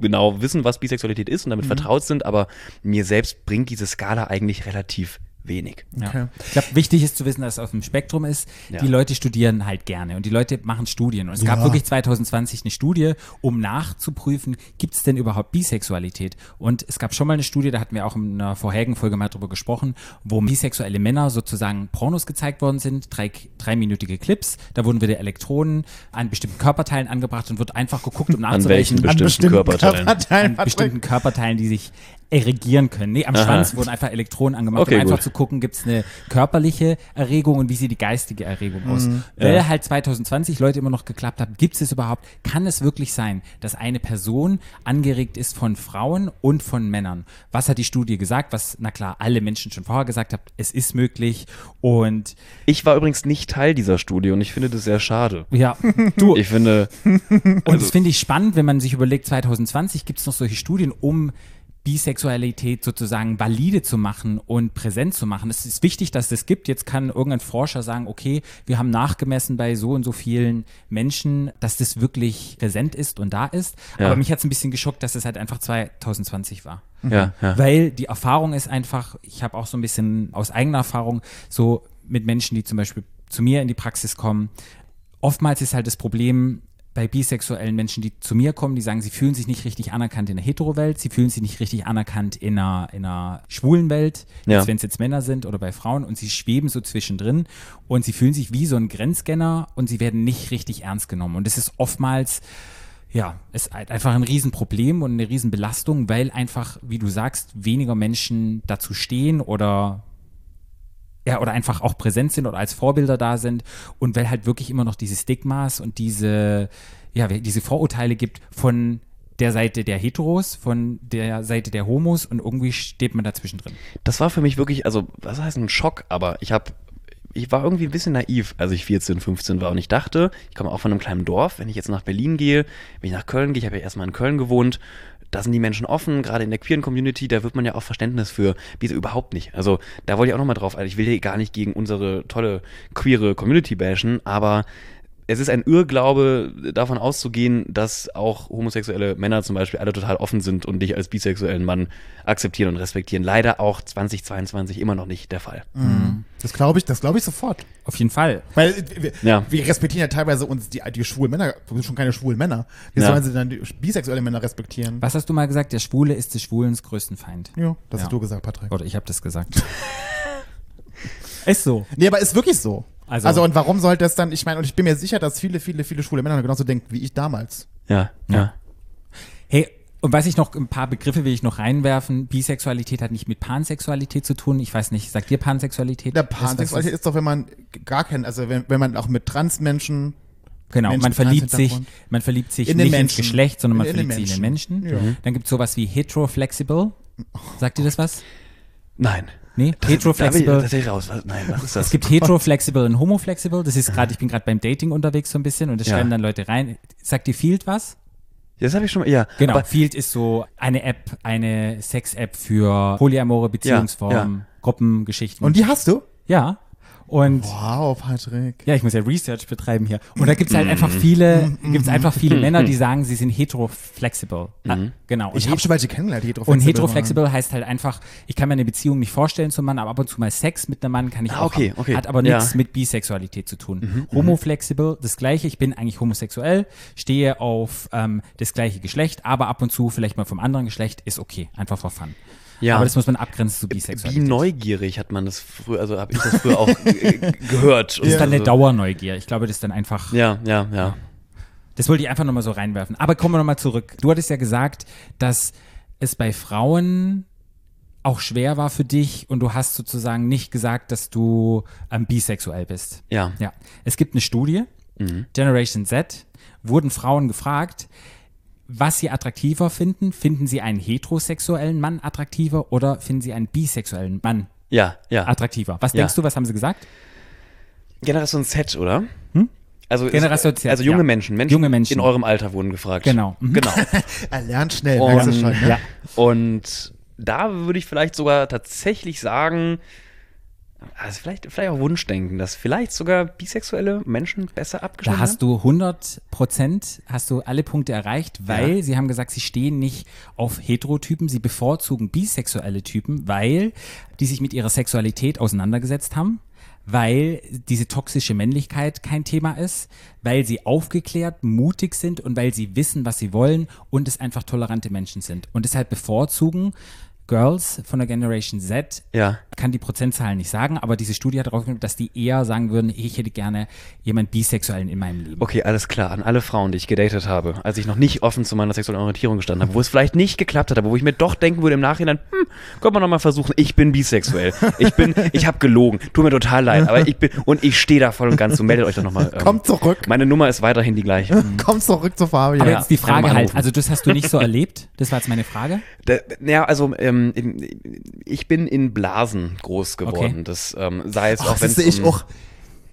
genau wissen, was Bisexualität ist und damit vertraut sind, aber mir selbst bringt diese Skala eigentlich relativ wenig. Ja. Okay. Ich glaube, wichtig ist zu wissen, dass es auf dem Spektrum ist. Ja. Die Leute studieren halt gerne und die Leute machen Studien. Und es gab Ja. wirklich 2020 eine Studie, um nachzuprüfen, gibt es denn überhaupt Bisexualität? Und es gab schon mal eine Studie, da hatten wir auch in einer vorherigen Folge mal drüber gesprochen, wo bisexuelle Männer sozusagen Pornos gezeigt worden sind, drei, dreiminütige Clips. Da wurden wieder Elektronen an bestimmten Körperteilen angebracht und wird einfach geguckt, um An welchen nachzureichen, bestimmten Körperteilen? Körperteilen an bestimmten Körperteilen, die sich erregieren können. Nee, am Aha. Schwanz wurden einfach Elektronen angemacht, Okay, um einfach gut. zu gucken, gibt es eine körperliche Erregung und wie sieht die geistige Erregung aus. Weil Ja. halt 2020 Leute immer noch geklappt haben, gibt es es überhaupt, kann es wirklich sein, dass eine Person angeregt ist von Frauen und von Männern? Was hat die Studie gesagt? Was, na klar, alle Menschen schon vorher gesagt haben, es ist möglich und Ich war übrigens nicht Teil dieser Studie und ich finde das sehr schade. ja, du, Ich finde, Und Also das finde ich spannend, wenn man sich überlegt, 2020 gibt es noch solche Studien, um Bisexualität sozusagen valide zu machen und präsent zu machen. Es ist wichtig, dass es das gibt. Jetzt kann irgendein Forscher sagen, okay, wir haben nachgemessen bei so und so vielen Menschen, dass das wirklich präsent ist und da ist. Ja. Aber mich hat es ein bisschen geschockt, dass es halt einfach 2020 war. ja, ja. Weil die Erfahrung ist einfach, ich habe auch so ein bisschen aus eigener Erfahrung so mit Menschen, die zum Beispiel zu mir in die Praxis kommen. Oftmals ist halt das Problem bei bisexuellen Menschen, die zu mir kommen, die sagen, sie fühlen sich nicht richtig anerkannt in der Hetero-Welt, sie fühlen sich nicht richtig anerkannt in einer, in einer schwulen Welt, Ja. wenn es jetzt Männer sind oder bei Frauen und sie schweben so zwischendrin und sie fühlen sich wie so ein Grenzscanner und sie werden nicht richtig ernst genommen. Und das ist oftmals ja, ist halt einfach ein Riesenproblem und eine Riesenbelastung, weil einfach, wie du sagst, weniger Menschen dazu stehen oder ja, oder einfach auch präsent sind oder als Vorbilder da sind und weil halt wirklich immer noch diese Stigmas und diese, ja, diese Vorurteile gibt von der Seite der Heteros, von der Seite der Homos und irgendwie steht man dazwischen drin. Das war für mich wirklich, also, was heißt ein Schock, aber ich habe ich war irgendwie ein bisschen naiv, als ich 14, 15 war und ich dachte, ich komme auch von einem kleinen Dorf, wenn ich jetzt nach Berlin gehe, wenn ich nach Köln gehe, ich habe ja erstmal in Köln gewohnt, da sind die Menschen offen, gerade in der queeren Community, da wird man ja auch Verständnis für, wieso überhaupt nicht. Also da wollte ich auch nochmal drauf, also ich will hier gar nicht gegen unsere tolle queere Community bashen, aber es ist ein Irrglaube, davon auszugehen, dass auch homosexuelle Männer zum Beispiel alle total offen sind und dich als bisexuellen Mann akzeptieren und respektieren. Leider auch 2022 immer noch nicht der Fall. Das glaube ich, das glaube ich sofort. Auf jeden Fall. Weil äh, wir, Ja. wir respektieren ja teilweise uns die, die schwulen Männer, wir sind schon keine schwulen Männer. Wie Ja. sollen sie dann die bisexuelle Männer respektieren? Was hast du mal gesagt? Der Schwule ist des Schwulens größten Feind. Ja, das Ja. hast du gesagt, Patrick. Oder ich habe das gesagt. Ist so. Nee, aber ist wirklich so. Also- Also, und warum sollte es dann, ich meine, und ich bin mir sicher, dass viele, viele, viele schwule Männer genauso denken wie ich damals. Ja, ja. Hey, und weiß ich noch, ein paar Begriffe will ich noch reinwerfen. Bisexualität hat nicht mit Pansexualität zu tun. Ich weiß nicht, sagt dir Pansexualität? Ist was, Pansexualität ist doch, wenn man gar kein, also wenn, wenn man auch mit Transmenschen Genau, Menschen man verliebt sich, man verliebt sich In den nicht ins. Geschlecht, sondern man In- in verliebt sich in den Menschen. Menschen. Ja. Dann gibt es sowas wie heteroflexible. Sagt dir das was? Nein. Nee, ich heteroflexible. raus. Was- Nein, was ist das? Es gibt heteroflexible und homoflexible. Das ist gerade, ich bin gerade beim Dating unterwegs so ein bisschen und das Ja. schreiben dann Leute rein. Sagt dir Field was? das habe ich schon mal, ja. Genau. Aber, Field ist so eine App, eine Sex-App für polyamore Beziehungsformen, ja. Gruppengeschichten. Und die hast du? ja. Und Wow, Patrick. ja, ich muss ja Research betreiben hier. Und da gibt's halt einfach viele, gibt's einfach viele Männer, die sagen, sie sind heteroflexible. Ah, genau. Und Ich habe schon welche kennengelernt, die und heteroflexible heißt halt einfach, ich kann mir eine Beziehung nicht vorstellen zum Mann, aber ab und zu mal Sex mit einem Mann kann ich Ah, auch okay, haben. okay. Hat aber Ja. nichts mit Bisexualität zu tun. Homoflexible, das gleiche, ich bin eigentlich homosexuell, stehe auf ähm, das gleiche Geschlecht, aber ab und zu vielleicht mal vom anderen Geschlecht, ist okay, einfach for fun. Ja. Aber das muss man abgrenzen zu Wie Bisexualität. neugierig hat man das früher, also habe ich das früher auch äh, gehört. das ist dann eine Dauerneugier. Ich glaube, das ist dann einfach. Ja, ja, ja. Das wollte ich einfach nochmal so reinwerfen. Aber kommen wir nochmal zurück. Du hattest ja gesagt, dass es bei Frauen auch schwer war für dich und du hast sozusagen nicht gesagt, dass du ähm, bisexuell bist. Ja. Ja. Es gibt eine Studie, Generation Z, wurden Frauen gefragt, was sie attraktiver finden. Finden sie einen heterosexuellen Mann attraktiver oder finden sie einen bisexuellen Mann Ja, ja. attraktiver? Was Ja. denkst du, was haben sie gesagt? Generation Z, oder? Also, Hm? Generation Z, also junge ja. Menschen, Menschen, Junge Menschen. in eurem Alter wurden gefragt. Genau. Mhm. Genau. Er lernt schnell, Und- merkst du schon, ne? Ja. Und da würde ich vielleicht sogar tatsächlich sagen, also vielleicht, vielleicht auch Wunschdenken, dass vielleicht sogar bisexuelle Menschen besser Da abgeschnitten hast du 100 Prozent, hast du alle Punkte erreicht, weil Ja. sie haben gesagt, sie stehen nicht auf Heterotypen, sie bevorzugen bisexuelle Typen, weil die sich mit ihrer Sexualität auseinandergesetzt haben, weil diese toxische Männlichkeit kein Thema ist, weil sie aufgeklärt, mutig sind und weil sie wissen, was sie wollen und es einfach tolerante Menschen sind. Und deshalb bevorzugen Girls von der Generation Z Ja. kann die Prozentzahlen nicht sagen, aber diese Studie hat herausgefunden, dass die eher sagen würden, ich hätte gerne jemanden Bisexuellen in meinem Leben. Okay, alles klar. An alle Frauen, die ich gedatet habe, als ich noch nicht offen zu meiner sexuellen Orientierung gestanden habe, wo es vielleicht nicht geklappt hat, aber wo ich mir doch denken würde im Nachhinein, hm, können wir noch mal versuchen, ich bin bisexuell. Ich bin, ich habe gelogen. Tut mir total leid, aber ich bin, und ich stehe da voll und ganz, so meldet euch doch nochmal. Ähm, Kommt zurück. Meine Nummer ist weiterhin die gleiche. Komm zurück zu Fabian. Aber Ja, jetzt die man Frage halt, also das hast du nicht so erlebt? Das war jetzt meine Frage. Da, ja, also ähm, in, ich bin in Blasen groß geworden. Okay. Das ähm, sei es Ach, auch wenn siehste, ich auch.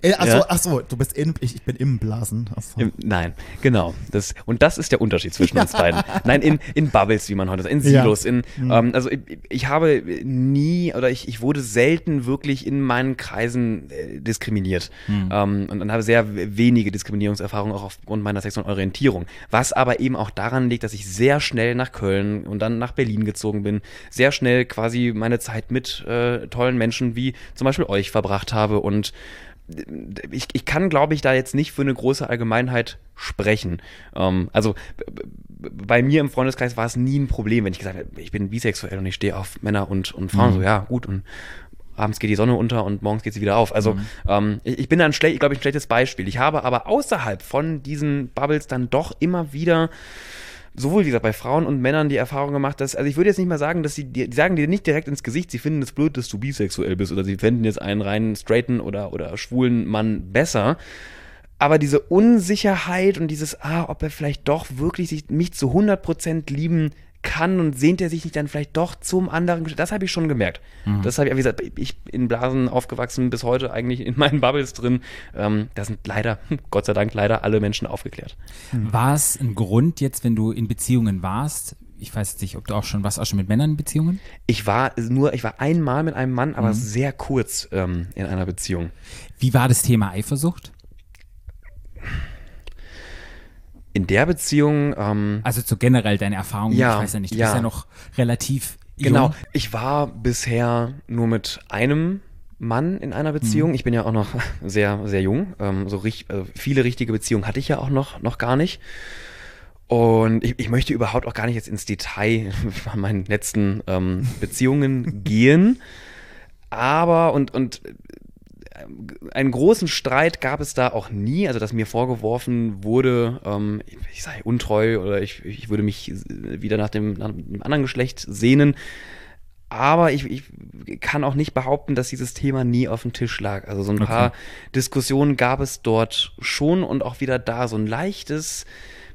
Äh, Achso, Ja. ach so, du bist in, ich, ich bin im Blasen. Im, nein, genau. Das, und das ist der Unterschied zwischen uns beiden. Nein, in, in Bubbles, wie man heute sagt, in Ja. Silos. In, ähm, also ich, ich habe nie oder ich, ich wurde selten wirklich in meinen Kreisen äh, diskriminiert. Ähm, und, und habe sehr wenige Diskriminierungserfahrungen auch aufgrund meiner sexuellen Orientierung. Was aber eben auch daran liegt, dass ich sehr schnell nach Köln und dann nach Berlin gezogen bin. Sehr schnell quasi meine Zeit mit äh, tollen Menschen wie zum Beispiel euch verbracht habe und ich, ich kann, glaube ich, da jetzt nicht für eine große Allgemeinheit sprechen. Ähm, also bei mir im Freundeskreis war es nie ein Problem, wenn ich gesagt habe, ich bin bisexuell und ich stehe auf Männer und, und Frauen. So, ja, gut. Und abends geht die Sonne unter und morgens geht sie wieder auf. Also ähm, ich, ich bin da glaube ich, ein schlechtes Beispiel. Ich habe aber außerhalb von diesen Bubbles dann doch immer wieder sowohl wie gesagt bei Frauen und Männern die Erfahrung gemacht, dass, also ich würde jetzt nicht mal sagen, dass sie, die, sagen dir nicht direkt ins Gesicht, sie finden es blöd, dass du bisexuell bist oder sie fänden jetzt einen reinen straighten oder, oder schwulen Mann besser. Aber diese Unsicherheit und dieses, ah, ob er vielleicht doch wirklich sich, mich zu 100% lieben kann und sehnt er sich nicht dann vielleicht doch zum anderen, das habe ich schon gemerkt. Das habe ich, wie gesagt, ich bin in Blasen aufgewachsen, bis heute eigentlich in meinen Bubbles drin. Ähm, da sind leider, Gott sei Dank, leider alle Menschen aufgeklärt. War es ein Grund jetzt, wenn du in Beziehungen warst? Ich weiß nicht, ob du auch schon warst, auch schon mit Männern in Beziehungen? Ich war nur, ich war einmal mit einem Mann, aber sehr kurz ähm, in einer Beziehung. Wie war das Thema Eifersucht? In der Beziehung, ähm, Also so generell deine Erfahrung, Ja, ich weiß ja nicht, du ja. bist ja noch relativ genau, jung. ich war bisher nur mit einem Mann in einer Beziehung. Ich bin ja auch noch sehr, sehr jung. Ähm, so richt, äh, viele richtige Beziehungen hatte ich ja auch noch, noch gar nicht. Und ich, ich möchte überhaupt auch gar nicht jetzt ins Detail von meinen letzten ähm, Beziehungen gehen. Aber, und, und einen großen Streit gab es da auch nie, also dass mir vorgeworfen wurde, ähm, ich sei untreu oder ich, ich würde mich wieder nach dem, nach dem anderen Geschlecht sehnen. Aber ich, ich kann auch nicht behaupten, dass dieses Thema nie auf dem Tisch lag. Also so ein Okay. paar Diskussionen gab es dort schon und auch wieder da. So ein leichtes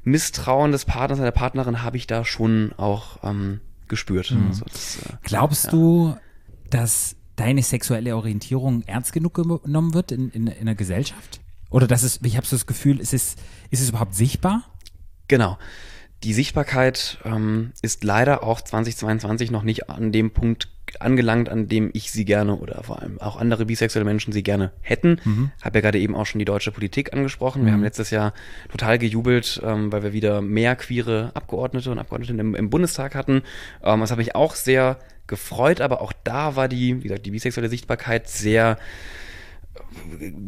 Misstrauen des Partners, der Partnerin habe ich da schon auch ähm, gespürt. Also das, äh, Glaubst Ja. du, dass deine sexuelle Orientierung ernst genug genommen wird in, in, in der Gesellschaft? Oder dass es, ich habe so das Gefühl, ist es, ist es überhaupt sichtbar? Genau. Die Sichtbarkeit ähm, ist leider auch 2022 noch nicht an dem Punkt angelangt, an dem ich sie gerne oder vor allem auch andere bisexuelle Menschen sie gerne hätten. Habe ja gerade eben auch schon die deutsche Politik angesprochen. Wir haben letztes Jahr total gejubelt, ähm, weil wir wieder mehr queere Abgeordnete und Abgeordnete im, im Bundestag hatten. Ähm, das hat mich auch sehr gefreut, aber auch da war die, wie gesagt, die bisexuelle Sichtbarkeit sehr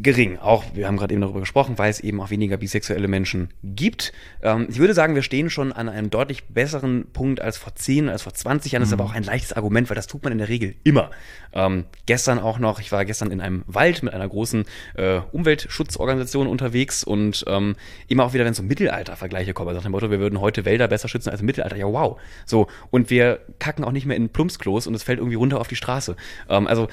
gering. Auch, wir haben gerade eben darüber gesprochen, weil es eben auch weniger bisexuelle Menschen gibt. Ähm, ich würde sagen, wir stehen schon an einem deutlich besseren Punkt als vor 10, als vor 20 Jahren. Das ist aber auch ein leichtes Argument, weil das tut man in der Regel immer. Ähm, gestern auch noch, ich war gestern in einem Wald mit einer großen äh, Umweltschutzorganisation unterwegs und ähm, immer auch wieder, wenn es so Mittelalter-Vergleiche kommen, also nach dem Motto, wir würden heute Wälder besser schützen als im Mittelalter. Ja, wow. So, und wir kacken auch nicht mehr in Plumpsklos und es fällt irgendwie runter auf die Straße. Ähm, also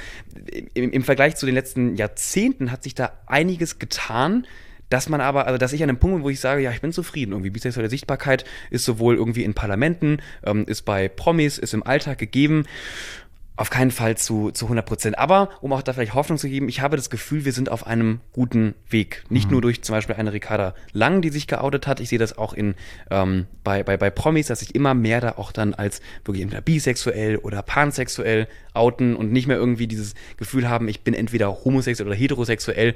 im, im Vergleich zu den letzten Jahrzehnten hat sich da einiges getan. Dass man aber, also dass ich an einem Punkt bin, wo ich sage, ja, ich bin zufrieden. Irgendwie bisexuelle Sichtbarkeit ist sowohl irgendwie in Parlamenten, ähm, ist bei Promis, ist im Alltag gegeben. Auf keinen Fall zu, zu 100 Prozent. Aber, um auch da vielleicht Hoffnung zu geben, ich habe das Gefühl, wir sind auf einem guten Weg. Nicht nur durch zum Beispiel eine Ricarda Lang, die sich geoutet hat. Ich sehe das auch in, ähm, bei, bei, bei Promis, dass sich immer mehr da auch dann als wirklich entweder bisexuell oder pansexuell outen und nicht mehr irgendwie dieses Gefühl haben, ich bin entweder homosexuell oder heterosexuell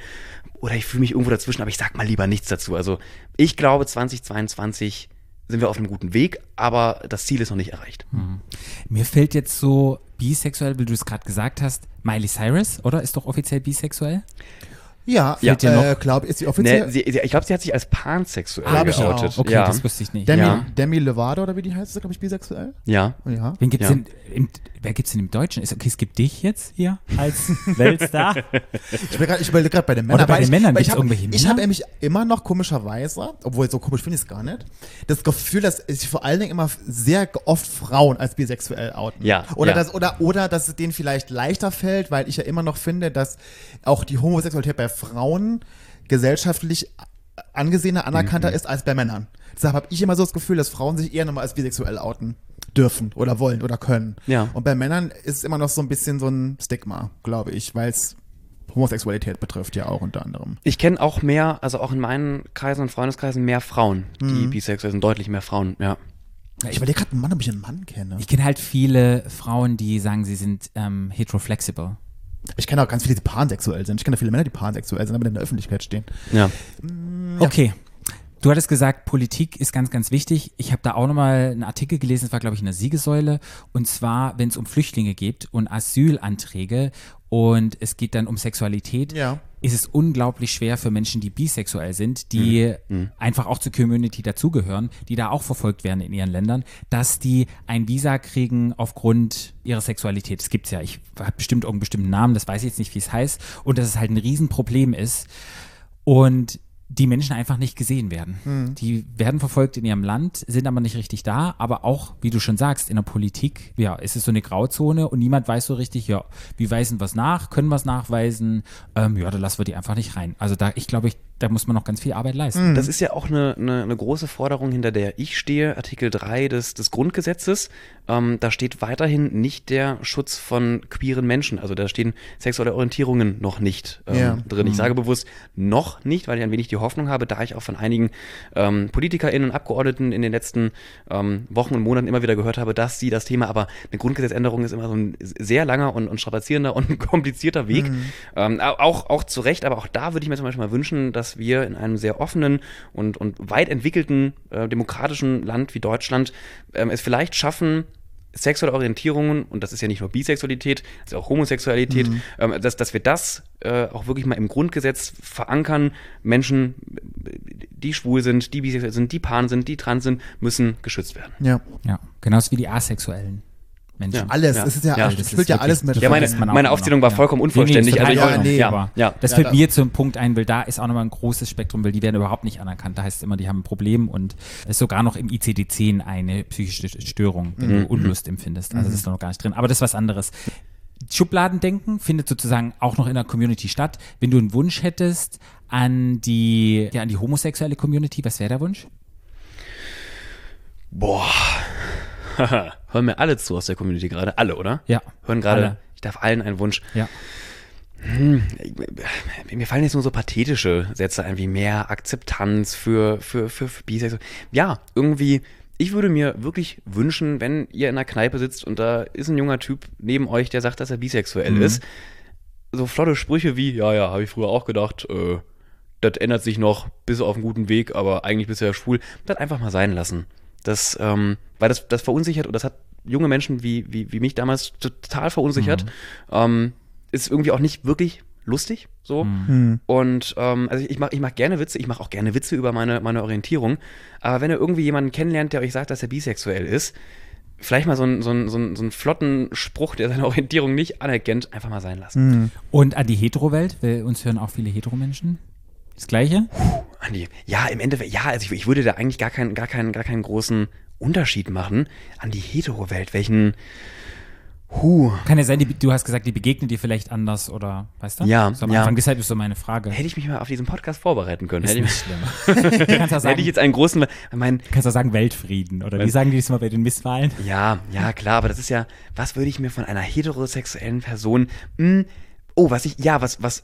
oder ich fühle mich irgendwo dazwischen, aber ich sag mal lieber nichts dazu. Also ich glaube, 2022 sind wir auf einem guten Weg, aber das Ziel ist noch nicht erreicht. Mir fällt jetzt so bisexuell, wie du es gerade gesagt hast, Miley Cyrus, oder? Ist doch offiziell bisexuell? Ja, dir äh, noch? glaube ist sie offiziell Ne, sie, ich glaube, sie hat sich als pansexuell Glaub ich geoutet. auch. Okay, ja. das wusste ich nicht. Demi, Ja. Demi Lovato oder wie die heißt, ist glaube ich bisexuell. ja. Ja. Wen gibt's Ja. denn, im, wer gibt's denn im Deutschen? Ist, okay, es gibt dich jetzt hier als Weltstar. Ich bin grad- ich überlege gerade bei den Männern. Oder bei den ich, Männern ich gibt's hab- irgendwelche Ich Männer? habe nämlich immer noch komischerweise, obwohl so komisch finde ich es gar nicht, das Gefühl, dass sich vor allen Dingen immer sehr oft Frauen als bisexuell outen. Ja, Oder, ja. Das, oder, oder dass es denen vielleicht leichter fällt, weil ich ja immer noch finde, dass auch die Homosexualität bei Frauen gesellschaftlich angesehener, anerkannter Mhm. ist als bei Männern. Deshalb habe ich immer so das Gefühl, dass Frauen sich eher nochmal als bisexuell outen dürfen oder wollen oder können. Ja. Und bei Männern ist es immer noch so ein bisschen so ein Stigma, glaube ich, weil es Homosexualität betrifft ja auch unter anderem. Ich kenne auch mehr, also auch in meinen Kreisen und Freundeskreisen mehr Frauen, die bisexuell sind, deutlich mehr Frauen, ja. Ich überlege gerade einen Mann, ob ich einen Mann kenne. Ich kenne halt viele Frauen, die sagen, sie sind ähm, heteroflexible. Ich kenne auch ganz viele, die pansexuell sind. Ich kenne viele Männer, die pansexuell sind, aber in der Öffentlichkeit stehen. Ja. Okay. Du hattest gesagt, Politik ist ganz, ganz wichtig. Ich habe da auch nochmal einen Artikel gelesen, das war, glaube ich, in der Siegesäule. Und zwar, wenn es um Flüchtlinge geht und Asylanträge und es geht dann um Sexualität, Ja. Ist es unglaublich schwer für Menschen, die bisexuell sind, die einfach auch zur Community dazugehören, die da auch verfolgt werden in ihren Ländern, dass die ein Visa kriegen aufgrund ihrer Sexualität. Das gibt's ja. Ich habe bestimmt irgendeinen bestimmten Namen, das weiß ich jetzt nicht, wie es heißt. Und dass es halt ein Riesenproblem ist. Und die Menschen einfach nicht gesehen werden. Die werden verfolgt in ihrem Land, sind aber nicht richtig da, aber auch, wie du schon sagst, in der Politik, ja, ist es so eine Grauzone und niemand weiß so richtig, ja, wie weisen wir es nach, können wir es nachweisen, ähm, ja, da lassen wir die einfach nicht rein. Also da, ich glaube, ich, da muss man noch ganz viel Arbeit leisten. Das ist ja auch eine, eine, eine große Forderung, hinter der ich stehe, Artikel 3 des, des Grundgesetzes. Ähm, da steht weiterhin nicht der Schutz von queeren Menschen. Also da stehen sexuelle Orientierungen noch nicht ähm, Ja. drin. Ich sage bewusst noch nicht, weil ich ein wenig die Hoffnung habe, da ich auch von einigen ähm, PolitikerInnen und Abgeordneten in den letzten ähm, Wochen und Monaten immer wieder gehört habe, dass sie das Thema, aber eine Grundgesetzänderung ist immer so ein sehr langer und, und strapazierender und komplizierter Weg. Ähm, au- auch, auch zu Recht, aber auch da würde ich mir zum Beispiel mal wünschen, dass wir in einem sehr offenen und, und weit entwickelten äh, demokratischen Land wie Deutschland ähm, es vielleicht schaffen, sexuelle Orientierungen, und das ist ja nicht nur Bisexualität, das ist auch Homosexualität, ähm, dass, dass wir das äh, auch wirklich mal im Grundgesetz verankern. Menschen, die schwul sind, die bisexuell sind, die pan sind, die trans sind, müssen geschützt werden. Ja. Ja, genauso wie die Asexuellen. Menschen. Alles, Ja. es ist ja, Ja, es das spielt ja alles mit. Ja, meine, meine Aufzählung war ja. vollkommen Nee, nee, unvollständig. ist also ich, total ja, nee. ja, ja, ja. das Ja, fällt da- mir zum Punkt ein, weil da ist auch nochmal ein großes Spektrum, weil die werden überhaupt nicht anerkannt. Da heißt es immer, die haben ein Problem und es ist sogar noch im ICD-10 eine psychische Störung, wenn Mhm. du Unlust empfindest. Also das ist noch gar nicht drin. Aber das ist was anderes. Schubladendenken findet sozusagen auch noch in der Community statt. Wenn du einen Wunsch hättest an die, ja, an die homosexuelle Community, was wäre der Wunsch? Boah. Hören mir alle zu aus der Community gerade. Alle, oder? Ja. Hören gerade. Ich darf allen einen Wunsch. Ja. Mir fallen jetzt nur so pathetische Sätze ein, wie mehr Akzeptanz für, für, für, für Bisexuelle. Ja, irgendwie, ich würde mir wirklich wünschen, wenn ihr in einer Kneipe sitzt und da ist ein junger Typ neben euch, der sagt, dass er bisexuell Mhm. ist. So flotte Sprüche wie, ja, ja, habe ich früher auch gedacht, äh, das ändert sich noch, bis auf einen guten Weg, aber eigentlich bist du ja schwul. Das einfach mal sein lassen. Das, ähm, weil das, das verunsichert und das hat junge Menschen wie, wie, wie mich damals total verunsichert. Ähm, ist irgendwie auch nicht wirklich lustig, so. Hm. Und ähm, also ich mache ich mach gerne Witze, ich mache auch gerne Witze über meine, meine Orientierung. Aber wenn ihr irgendwie jemanden kennenlernt, der euch sagt, dass er bisexuell ist, vielleicht mal so einen, so einen, so einen, so einen flotten Spruch, der seine Orientierung nicht anerkennt, einfach mal sein lassen. Hm. Und an die Hetero-Welt, weil uns hören auch viele Hetero-Menschen. Das Gleiche? Andi, ja, im Endeffekt, ja, also ich, ich würde da eigentlich gar keinen, gar keinen, gar keinen großen Unterschied machen an die Hetero-Welt. Welchen, huh, Kann ja sein, die, du hast gesagt, die begegnen dir vielleicht anders oder, weißt du? Ja, so am ja. Anfang, deshalb ist so meine Frage. hätte ich mich mal auf diesen Podcast vorbereiten können. ist Hätte ich, nicht schlimm. du kannst ja hätte sagen, ich jetzt einen großen, mein, kannst ja sagen Weltfrieden. Oder wie sagen die das mal bei den Misswahlen? Ja, ja, klar, aber das ist ja, was würde ich mir von einer heterosexuellen Person, hm, oh, was ich, ja, was, was,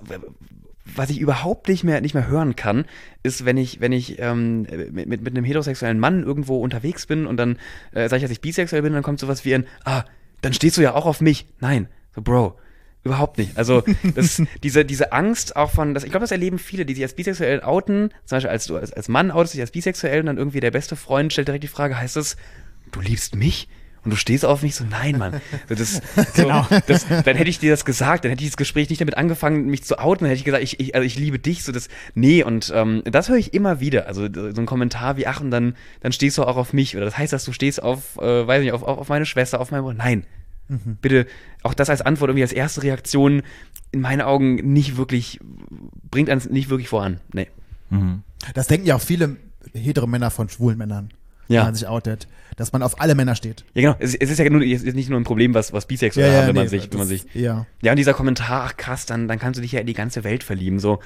was ich überhaupt nicht mehr, nicht mehr hören kann, ist, wenn ich, wenn ich ähm, mit, mit, mit einem heterosexuellen Mann irgendwo unterwegs bin und dann äh, sage ich, dass ich bisexuell bin, dann kommt sowas wie ein, ah, dann stehst du ja auch auf mich. Nein, so, Bro. Überhaupt nicht. Also das, diese, diese Angst auch von, das, ich glaube, das erleben viele, die sich als bisexuell outen, zum Beispiel als als, als Mann outest dich als bisexuell und dann irgendwie der beste Freund stellt direkt die Frage, heißt das, du liebst mich? Und du stehst auf mich so, nein, Mann. So, das, so, das, dann hätte ich dir das gesagt, dann hätte ich das Gespräch nicht damit angefangen, mich zu outen, dann hätte ich gesagt, ich, ich, also ich liebe dich, so das, nee, und ähm, das höre ich immer wieder. Also so ein Kommentar wie, ach, und dann, dann stehst du auch auf mich. Oder das heißt, dass du stehst auf, äh, weiß nicht, auf, auf, auf meine Schwester, auf meinen Bruder. Nein. Bitte, auch das als Antwort, irgendwie als erste Reaktion, in meinen Augen nicht wirklich, bringt uns nicht wirklich voran. Nee. Das denken ja auch viele hetero Männer von schwulen Männern, Ja. wenn man sich outet, dass man auf alle Männer steht. Ja, genau. Es, es ist ja nur, es ist nicht nur ein Problem, was, was Bisexuelle haben, wenn man sich, wenn man sich Ja. Ja, und dieser Kommentar, ach krass, dann, dann kannst du dich ja in die ganze Welt verlieben. So,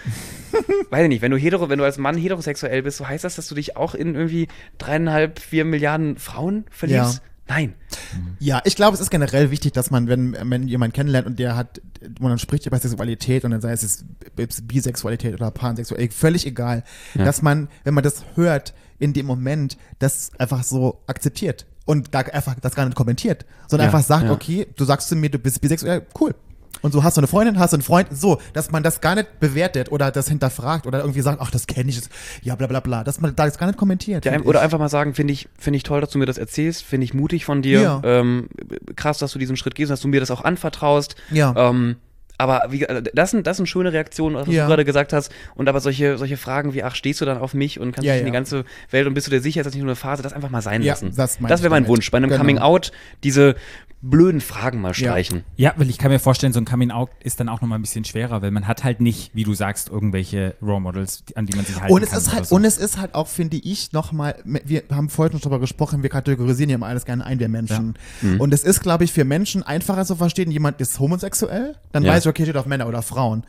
weiß ich nicht, wenn du hetero, wenn du als Mann heterosexuell bist, so heißt das, dass du dich auch in irgendwie dreieinhalb, vier Milliarden Frauen verliebst? Ja. Nein. Ja, ich glaube, es ist generell wichtig, dass man, wenn man jemanden kennenlernt und der hat, man dann spricht über Sexualität und dann sei es jetzt Bisexualität oder Pansexualität, völlig egal, dass man, wenn man das hört, in dem Moment, das einfach so akzeptiert und da einfach das gar nicht kommentiert, sondern Ja, einfach sagt, ja. okay, du sagst zu mir, du bist bisexuell, cool. Und so hast du eine Freundin, hast du einen Freund, so, dass man das gar nicht bewertet oder das hinterfragt oder irgendwie sagt, ach, das kenne ich, das- ja, bla bla bla, dass man da das gar nicht kommentiert. Ja, oder ich. einfach mal sagen, finde ich, finde ich toll, dass du mir das erzählst, finde ich mutig von dir. Ja. Ähm, krass, dass du diesen Schritt gehst, dass du mir das auch anvertraust. Ja. Ähm, aber wie, ge- das sind, das sind schöne Reaktionen, was Ja. du gerade gesagt hast. Und aber solche, solche Fragen wie, ach, stehst du dann auf mich und kannst Ja, dich in die ja. ganze Welt und bist du dir sicher, ist das nicht nur eine Phase, das einfach mal sein Ja, lassen. das das wäre mein damit. Wunsch, bei einem Genau. Coming Out diese blöden Fragen mal streichen. Ja, weil ich kann mir vorstellen, so ein Coming Out ist dann auch nochmal ein bisschen schwerer, weil man hat halt nicht, wie du sagst, irgendwelche Role Models, an die man sich halten Und es kann. ist halt, so. und es ist halt auch, finde ich, nochmal, wir haben vorhin schon darüber gesprochen, wir kategorisieren ja immer alles gerne ein, wir Menschen. Mhm. Und es ist, glaube ich, für Menschen einfacher zu verstehen, jemand ist homosexuell, dann Ja. weiß ich, okay, steht auf Männer oder Frauen.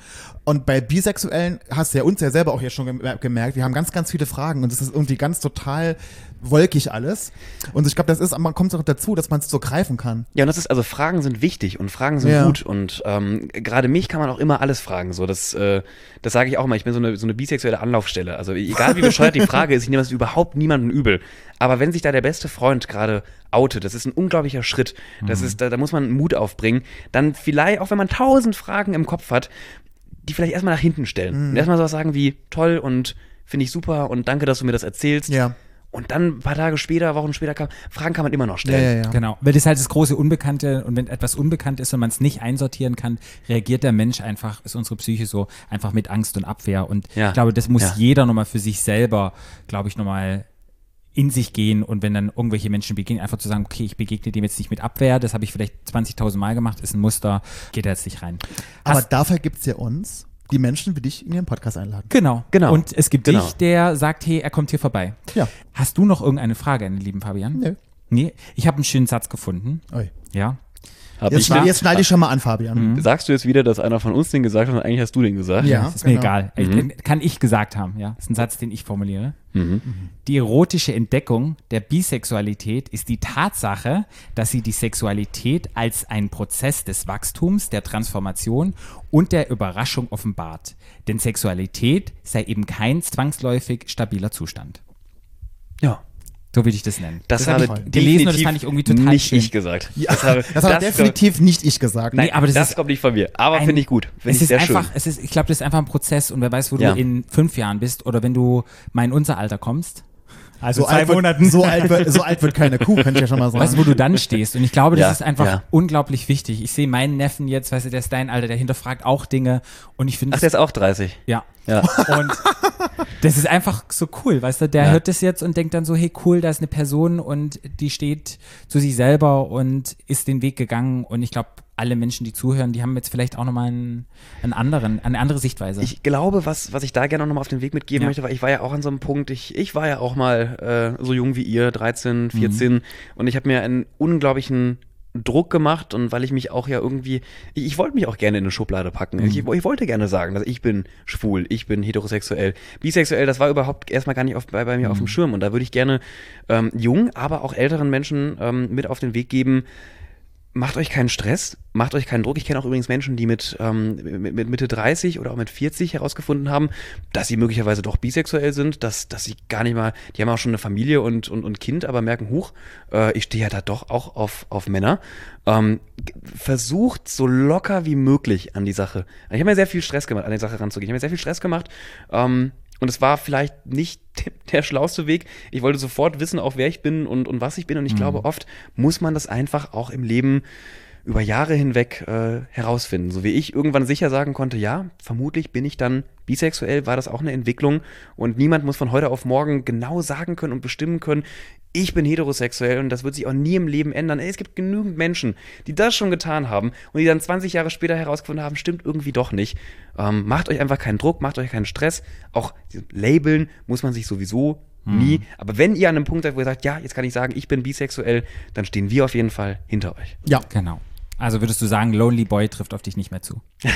Und bei Bisexuellen hast du ja uns ja selber auch jetzt schon gemer- gemerkt, wir haben ganz, ganz viele Fragen und es ist irgendwie ganz total wolkig alles. Und ich glaube, das ist, man kommt auch dazu, dass man es so greifen kann. Ja, und das ist, also Fragen sind wichtig und Fragen sind Ja. gut. Und ähm, gerade mich kann man auch immer alles fragen. So, das, äh, das sage ich auch immer. Ich bin so eine, so eine bisexuelle Anlaufstelle. Also egal wie bescheuert die Frage ist, ich nehme das überhaupt niemandem übel. Aber wenn sich da der beste Freund gerade outet, das ist ein unglaublicher Schritt. Das ist, da, da muss man Mut aufbringen. Dann vielleicht, auch wenn man tausend Fragen im Kopf hat, die vielleicht erstmal nach hinten stellen. Und erstmal sowas sagen wie, toll und finde ich super und danke, dass du mir das erzählst. Ja. Und dann ein paar Tage später, Wochen später, kann, Fragen kann man immer noch Ja, stellen. ja, ja. Genau, weil das ist halt das große Unbekannte und wenn etwas unbekannt ist und man es nicht einsortieren kann, reagiert der Mensch einfach, ist unsere Psyche so, einfach mit Angst und Abwehr und Ja. ich glaube, das muss Ja. jeder nochmal für sich selber, glaube ich, nochmal in sich gehen und wenn dann irgendwelche Menschen begegnen, einfach zu sagen, okay, ich begegne dem jetzt nicht mit Abwehr, das habe ich vielleicht 20.000 Mal gemacht, ist ein Muster, geht da jetzt nicht rein. Aber Hast- dafür gibt es ja uns, die Menschen wie dich in ihren Podcast einladen. Genau. Genau. Und es gibt Genau. dich, der sagt, hey, er kommt hier vorbei. Ja. Hast du noch irgendeine Frage an den lieben Fabian? Nö. Nee, ich habe einen schönen Satz gefunden. Oi. Ja. Hab Jetzt, ich jetzt schneide ich schon mal an, Fabian. Sagst du jetzt wieder, dass einer von uns den gesagt hat und eigentlich hast du den gesagt? Ja. ist mir genau. egal. Ich- Mhm. Kann ich gesagt haben, ja. Das ist ein Satz, den ich formuliere. Mhm. Die erotische Entdeckung der Bisexualität ist die Tatsache, dass sie die Sexualität als einen Prozess des Wachstums, der Transformation und der Überraschung offenbart. Denn Sexualität sei eben kein zwangsläufig stabiler Zustand. Ja. So würde ich das nennen. Das, habe habe ich gelesen und das definitiv fand ich irgendwie total nicht schön. ich gesagt. Ja, Das habe, das habe definitiv nicht ich gesagt. Nee, aber das das, ist kommt nicht von mir. Aber finde ich gut. Finde es ich ist sehr einfach, schön. es ist, ich glaube, das ist einfach ein Prozess und wer weiß, wo Ja. du in fünf Jahren bist oder wenn du mal in unser Alter kommst. Also so, alt wird, so, alt wird, so alt wird keine Kuh, könnte ich ja schon mal sagen. Weißt du, wo du dann stehst? Und ich glaube, das Ja, ist einfach ja. unglaublich wichtig. Ich sehe meinen Neffen jetzt, weißt du, der ist dein Alter, der hinterfragt auch Dinge und ich finde Ach, der ist auch 30. ja. Ja. Und das ist einfach so cool, weißt du, der Ja. hört das jetzt und denkt dann so, hey cool, da ist eine Person und die steht zu sich selber und ist den Weg gegangen und ich glaube, alle Menschen, die zuhören, die haben jetzt vielleicht auch nochmal einen, einen anderen, eine andere Sichtweise. Ich glaube, was, was ich da gerne noch mal auf den Weg mitgeben Ja. möchte, weil ich war ja auch an so einem Punkt, ich, ich war ja auch mal äh, so jung wie ihr, 13, 14, und ich habe mir einen unglaublichen Druck gemacht und weil ich mich auch ja irgendwie, ich, ich wollte mich auch gerne in eine Schublade packen. Ich, ich wollte gerne sagen, dass ich bin schwul, ich bin heterosexuell. Bisexuell, das war überhaupt erstmal gar nicht auf, bei, bei mir auf dem Schirm und da würde ich gerne ähm, jung, aber auch älteren Menschen ähm, mit auf den Weg geben, macht euch keinen Stress, macht euch keinen Druck. Ich kenne auch übrigens Menschen, die mit, ähm, mit, mit Mitte 30 oder auch mit 40 herausgefunden haben, dass sie möglicherweise doch bisexuell sind, dass, dass sie gar nicht mal, die haben auch schon eine Familie und, und, und Kind, aber merken, huch, äh, ich stehe ja da doch auch auf, auf Männer. Ähm, versucht so locker wie möglich an die Sache. Ich habe mir sehr viel Stress gemacht, an die Sache ranzugehen. Ich habe mir sehr viel Stress gemacht. Ähm, und es war vielleicht nicht der schlauste Weg. Ich wollte sofort wissen, auch wer ich bin und, und was ich bin. Und ich glaube, oft muss man das einfach auch im Leben über Jahre hinweg äh, herausfinden. So wie ich irgendwann sicher sagen konnte, ja, vermutlich bin ich dann bisexuell, war das auch eine Entwicklung. Und niemand muss von heute auf morgen genau sagen können und bestimmen können, ich bin heterosexuell und das wird sich auch nie im Leben ändern. Ey, es gibt genügend Menschen, die das schon getan haben und die dann 20 Jahre später herausgefunden haben, stimmt irgendwie doch nicht. Ähm, macht euch einfach keinen Druck, macht euch keinen Stress. Auch Labeln muss man sich sowieso nie. Aber wenn ihr an einem Punkt seid, wo ihr sagt, ja, jetzt kann ich sagen, ich bin bisexuell, dann stehen wir auf jeden Fall hinter euch. Ja. genau. Also würdest du sagen, Lonely Boy trifft auf dich nicht mehr zu?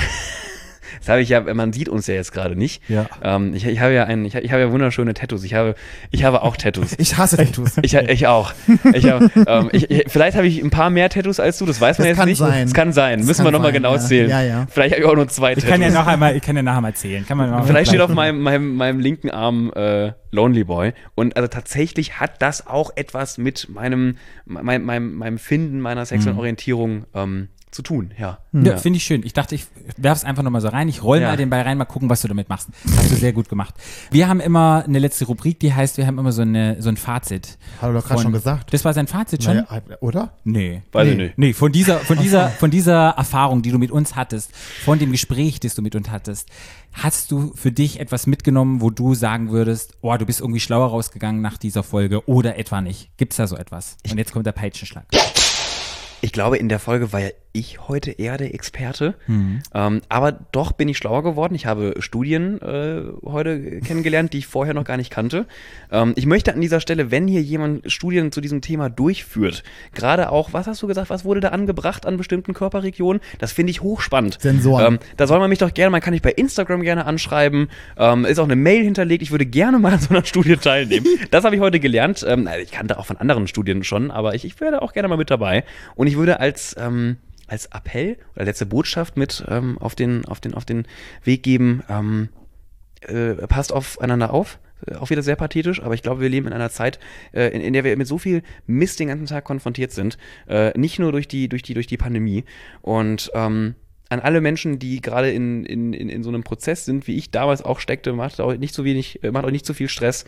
Das habe ich ja, man sieht uns ja jetzt gerade nicht. Ja. Ähm, ich, ich habe ja ein, ich, ich habe ja wunderschöne Tattoos. Ich habe, ich habe auch Tattoos. Ich hasse Tattoos. Ich, ich auch. Ich hab, ähm, ich, ich, vielleicht habe ich ein paar mehr Tattoos als du, das weiß man Das jetzt kann nicht. sein. Das kann sein. Das Müssen kann wir nochmal genau ja. zählen. Ja, ja. Vielleicht habe ich auch nur zwei Ich Tattoos. kann ja noch einmal, ich kann ja nachher mal erzählen. Kann man Vielleicht steht auf meinem, meinem, meinem linken Arm äh, Lonely Boy. Und also tatsächlich hat das auch etwas mit meinem, meinem, meinem, meinem Finden meiner sexuellen Orientierung ähm, zu tun. Ja. Ja, finde ich schön. Ich dachte, ich werf's einfach nochmal so rein. Ich roll Ja. mal den Ball rein, mal gucken, was du damit machst. Hast du sehr gut gemacht. Wir haben immer eine letzte Rubrik, die heißt, wir haben immer so, eine, so ein Fazit. Hat er doch gerade schon gesagt. Das war sein Fazit schon? Naja, oder? Nee. Weiß ich Nee. nicht. Nee, von dieser, von dieser, von dieser Erfahrung, die du mit uns hattest, von dem Gespräch, das du mit uns hattest, hast du für dich etwas mitgenommen, wo du sagen würdest, oh, du bist irgendwie schlauer rausgegangen nach dieser Folge oder etwa nicht? Gibt's da so etwas? Und jetzt kommt der Peitschenschlag. Ich glaube, in der Folge war ja ich heute eher der Experte. Mhm. Ähm, aber doch bin ich schlauer geworden. Ich habe Studien äh, heute kennengelernt, die ich vorher noch gar nicht kannte. Ähm, ich möchte an dieser Stelle, wenn hier jemand Studien zu diesem Thema durchführt, gerade auch, was hast du gesagt, was wurde da angebracht an bestimmten Körperregionen? Das finde ich hochspannend. Sensoren. Ähm, da soll man mich doch gerne, man kann mich bei Instagram gerne anschreiben. Ähm, ist auch eine Mail hinterlegt. Ich würde gerne mal an so einer Studie teilnehmen. das habe ich heute gelernt. Ähm, also ich kannte auch von anderen Studien schon, aber ich, ich wäre auch gerne mal mit dabei. Und ich würde als, ähm, als Appell oder letzte Botschaft mit ähm, auf, den, auf, den, auf den Weg geben, ähm, äh, passt aufeinander auf. Äh, Auch wieder sehr pathetisch, aber ich glaube, wir leben in einer Zeit, äh, in, in der wir mit so viel Mist den ganzen Tag konfrontiert sind. Äh, nicht nur durch die, durch die, durch die Pandemie. Und ähm, an alle Menschen, die gerade in, in, in, in so einem Prozess sind, wie ich damals auch steckte, macht auch nicht so wenig, äh, macht euch nicht so viel Stress.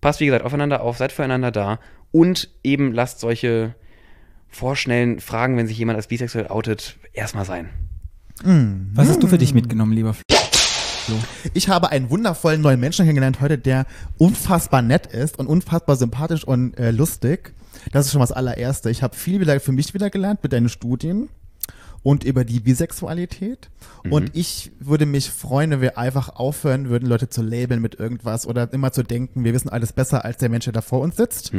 Passt, wie gesagt, aufeinander auf, seid füreinander da und eben lasst solche vorschnellen Fragen, wenn sich jemand als bisexuell outet, erstmal sein. Was hast du für dich mitgenommen, lieber Flo? Ich habe einen wundervollen neuen Menschen kennengelernt heute, der unfassbar nett ist und unfassbar sympathisch und äh, lustig. Das ist schon mal das allererste. Ich habe viel wieder für mich wieder gelernt mit deinen Studien und über die Bisexualität. Und ich würde mich freuen, wenn wir einfach aufhören würden, Leute zu labeln mit irgendwas oder immer zu denken, wir wissen alles besser als der Mensch, der da vor uns sitzt,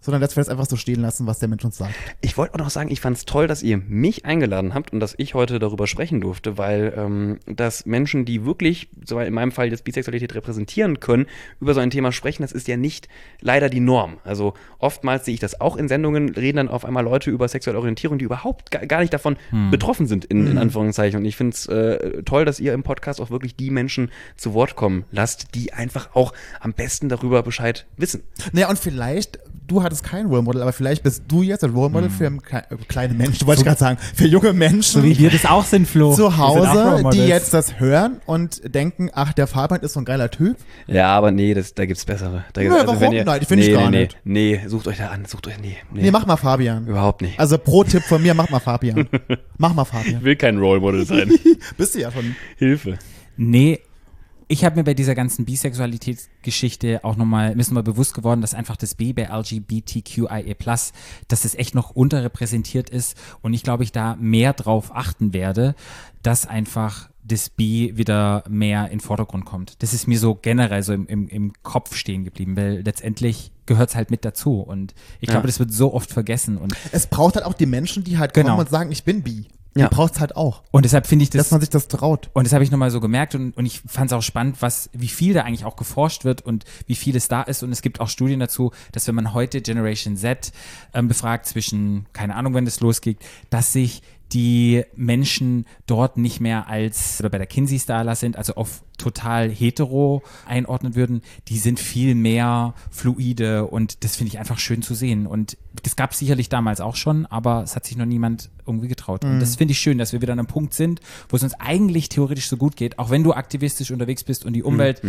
sondern dass wir das einfach so stehen lassen, was der Mensch uns sagt. Ich wollte auch noch sagen, ich fand es toll, dass ihr mich eingeladen habt und dass ich heute darüber sprechen durfte, weil ähm, dass Menschen, die wirklich, so in meinem Fall jetzt Bisexualität repräsentieren können, über so ein Thema sprechen, das ist ja nicht leider die Norm. Also oftmals sehe ich das auch in Sendungen, reden dann auf einmal Leute über sexuelle Orientierung, die überhaupt gar, nicht davon betroffen sind, in, in Anführungszeichen. Und ich finde es äh, toll, dass ihr im Podcast auch wirklich die Menschen zu Wort kommen lasst, die einfach auch am besten darüber Bescheid wissen. Naja, und vielleicht, du hattest kein Role Model, aber vielleicht bist du jetzt ein Role Model für kle- äh, kleine Menschen, wollte ich gerade sagen, für junge Menschen. So wie wir das auch sind, Flo. zu Hause, Role die jetzt das hören und denken, ach, der Fabian ist so ein geiler Typ. Ja, aber nee, das, da gibt's bessere. Da Ja, warum? Nein, ich finde nee, ich gar nee, nicht. Nee, nee, sucht euch da an, sucht euch, nee, nee. Nee, mach mal Fabian. Überhaupt nicht. Also Pro-Tipp von mir, mach mal Fabian. mach mal Ich Fabian. will kein Role Model sein. Bist du ja schon. Hilfe. Nee, ich habe mir bei dieser ganzen Bisexualitätsgeschichte auch nochmal, mir ist mal bewusst geworden, dass einfach das B bei LGBTQIA+, dass das echt noch unterrepräsentiert ist und ich glaube, ich da mehr drauf achten werde, dass einfach das B wieder mehr in den Vordergrund kommt. Das ist mir so generell so im, im, im Kopf stehen geblieben, weil letztendlich gehört es halt mit dazu und ich glaube, das wird so oft vergessen und, Es braucht halt auch die Menschen, die halt Genau. kommen und sagen, ich bin bi. Ja. Die braucht es halt auch. und deshalb finde ich das Dass man sich das traut. Und das habe ich nochmal so gemerkt und, und ich fand es auch spannend, was, wie viel da eigentlich auch geforscht wird und wie viel es da ist. Und es gibt auch Studien dazu, dass wenn man heute Generation Z ähm, befragt, zwischen, keine Ahnung, wenn das losgeht, dass sich die Menschen dort nicht mehr als oder bei der Kinsey-Skala sind, also auf total hetero einordnen würden, die sind viel mehr fluide und das finde ich einfach schön zu sehen. Und das gab es sicherlich damals auch schon, aber es hat sich noch niemand irgendwie getraut. Und das finde ich schön, dass wir wieder an einem Punkt sind, wo es uns eigentlich theoretisch so gut geht, auch wenn du aktivistisch unterwegs bist und die Umwelt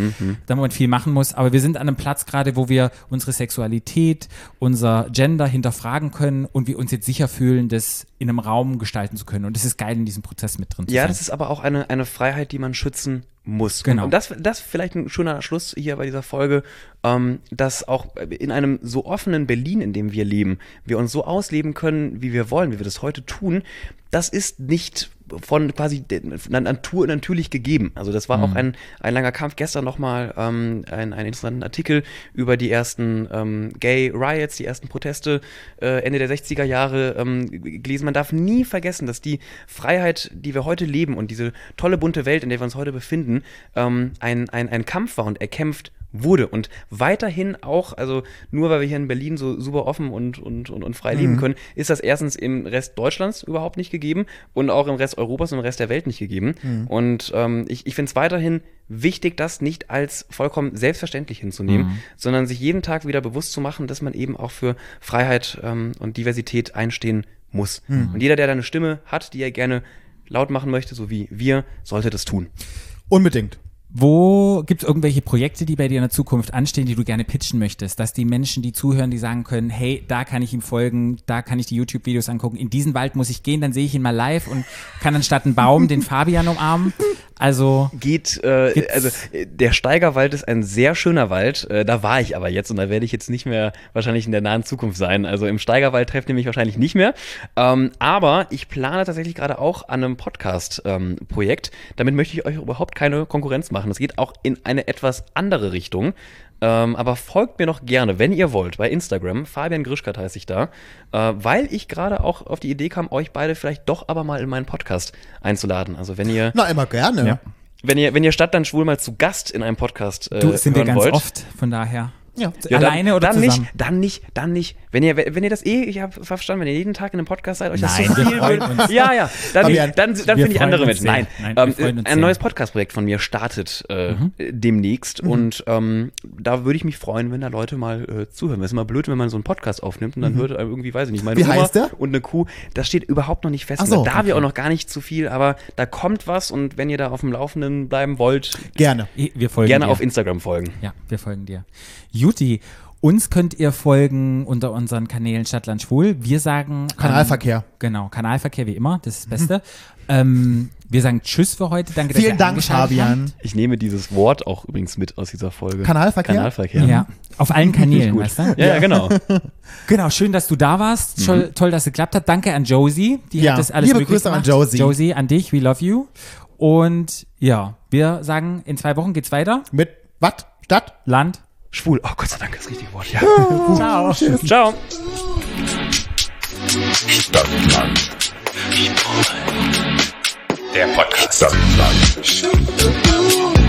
da man viel machen muss. Aber wir sind an einem Platz gerade, wo wir unsere Sexualität, unser Gender hinterfragen können und wir uns jetzt sicher fühlen, das in einem Raum gestalten zu können. Und das ist geil, in diesem Prozess mit drin zu Ja, sein. das ist aber auch eine, eine Freiheit, die man schützen muss. Genau. Und das, das vielleicht ein schöner Schluss hier bei dieser Folge, ähm, dass auch in einem so offenen Berlin, in dem wir leben, wir uns so ausleben können, wie wir wollen, wie wir das heute tun, das ist nicht von quasi Natur natürlich gegeben. Also das war auch ein, ein langer Kampf. Gestern nochmal ähm, ein, einen interessanten Artikel über die ersten ähm, Gay Riots, die ersten Proteste äh, Ende der 60er Jahre ähm, gelesen. Man darf nie vergessen, dass die Freiheit, die wir heute leben und diese tolle bunte Welt, in der wir uns heute befinden, ähm, ein, ein, ein Kampf war und erkämpft wurde und weiterhin auch, also nur weil wir hier in Berlin so super offen und, und, und, und frei leben können, ist das erstens im Rest Deutschlands überhaupt nicht gegeben und auch im Rest Europas und im Rest der Welt nicht gegeben. Und ähm, ich, ich finde es weiterhin wichtig, das nicht als vollkommen selbstverständlich hinzunehmen, sondern sich jeden Tag wieder bewusst zu machen, dass man eben auch für Freiheit ähm, und Diversität einstehen muss. Und jeder, der da eine Stimme hat, die er gerne laut machen möchte, so wie wir, sollte das tun. Unbedingt. Wo gibt es irgendwelche Projekte, die bei dir in der Zukunft anstehen, die du gerne pitchen möchtest? Dass die Menschen, die zuhören, die sagen können, hey, da kann ich ihm folgen, da kann ich die YouTube-Videos angucken, in diesen Wald muss ich gehen, dann sehe ich ihn mal live und kann anstatt einen Baum den Fabian umarmen. Also, geht, äh, also der Steigerwald ist ein sehr schöner Wald. Äh, da war ich aber jetzt und da werde ich jetzt nicht mehr wahrscheinlich in der nahen Zukunft sein. Also im Steigerwald trefft ihr mich wahrscheinlich nicht mehr. Ähm, aber ich plane tatsächlich gerade auch an einem Podcast-Projekt. Damit möchte ich euch überhaupt keine Konkurrenz machen. Das geht auch in eine etwas andere Richtung. Ähm, aber folgt mir noch gerne, wenn ihr wollt, bei Instagram. Fabian Grischkat heiße ich da. Äh, weil ich gerade auch auf die Idee kam, euch beide vielleicht doch aber mal in meinen Podcast einzuladen. Also wenn ihr Na, immer gerne. Ja. wenn ihr, wenn ihr statt dann schwul mal zu Gast in einem Podcast äh, du sind wir ganz wollt, oft, von daher. Ja. ja, dann- Alleine oder dann zusammen? nicht, dann nicht, dann nicht. Wenn ihr, wenn ihr das eh, ich habe verstanden, wenn ihr jeden Tag in einem Podcast seid, euch Nein, das so wir viel wird-. Ja, ja, dann, dann, dann wir finde ich andere Menschen. Nein, Nein, wir ähm, ein neues Podcast-Projekt von mir startet äh, demnächst und ähm, da würde ich mich freuen, wenn da Leute mal äh, zuhören. Es ist immer blöd, wenn man so einen Podcast aufnimmt und dann hört einem irgendwie, weiß ich nicht, meine Wie Oma heißt der? und eine Kuh. Das steht überhaupt noch nicht fest. So, da okay. auch noch gar nicht zu viel, aber da kommt was und wenn ihr da auf dem Laufenden bleiben wollt, Gerne. Wir folgen gerne dir. auf Instagram folgen. Ja, wir folgen dir. Juti, Uns könnt ihr folgen unter unseren Kanälen Stadtland Schwul. Wir sagen. Kanalverkehr. Ähm, genau, Kanalverkehr wie immer, das ist das Beste. ähm, wir sagen Tschüss für heute. Danke, dass Vielen ihr Dank, Fabian. Ich nehme dieses Wort auch übrigens mit aus dieser Folge. Kanalverkehr? Kanalverkehr. habt. Ja, auf allen Kanälen, weißt du? Ja, ja, genau. Genau, schön, dass du da warst. Toll, toll dass es geklappt hat. Danke an Josie, die Ja, hat das alles liebe möglich Grüße an gemacht. Josie. Josie, an dich, we love you. Und ja, wir sagen, in zwei Wochen geht's weiter. Mit was? Stadt? Land. Schwul. Oh, Gott sei Dank, das richtige Wort. Ja. Ciao. Ciao. Stadtland. Der Podcast. Stadtland. Stadtland.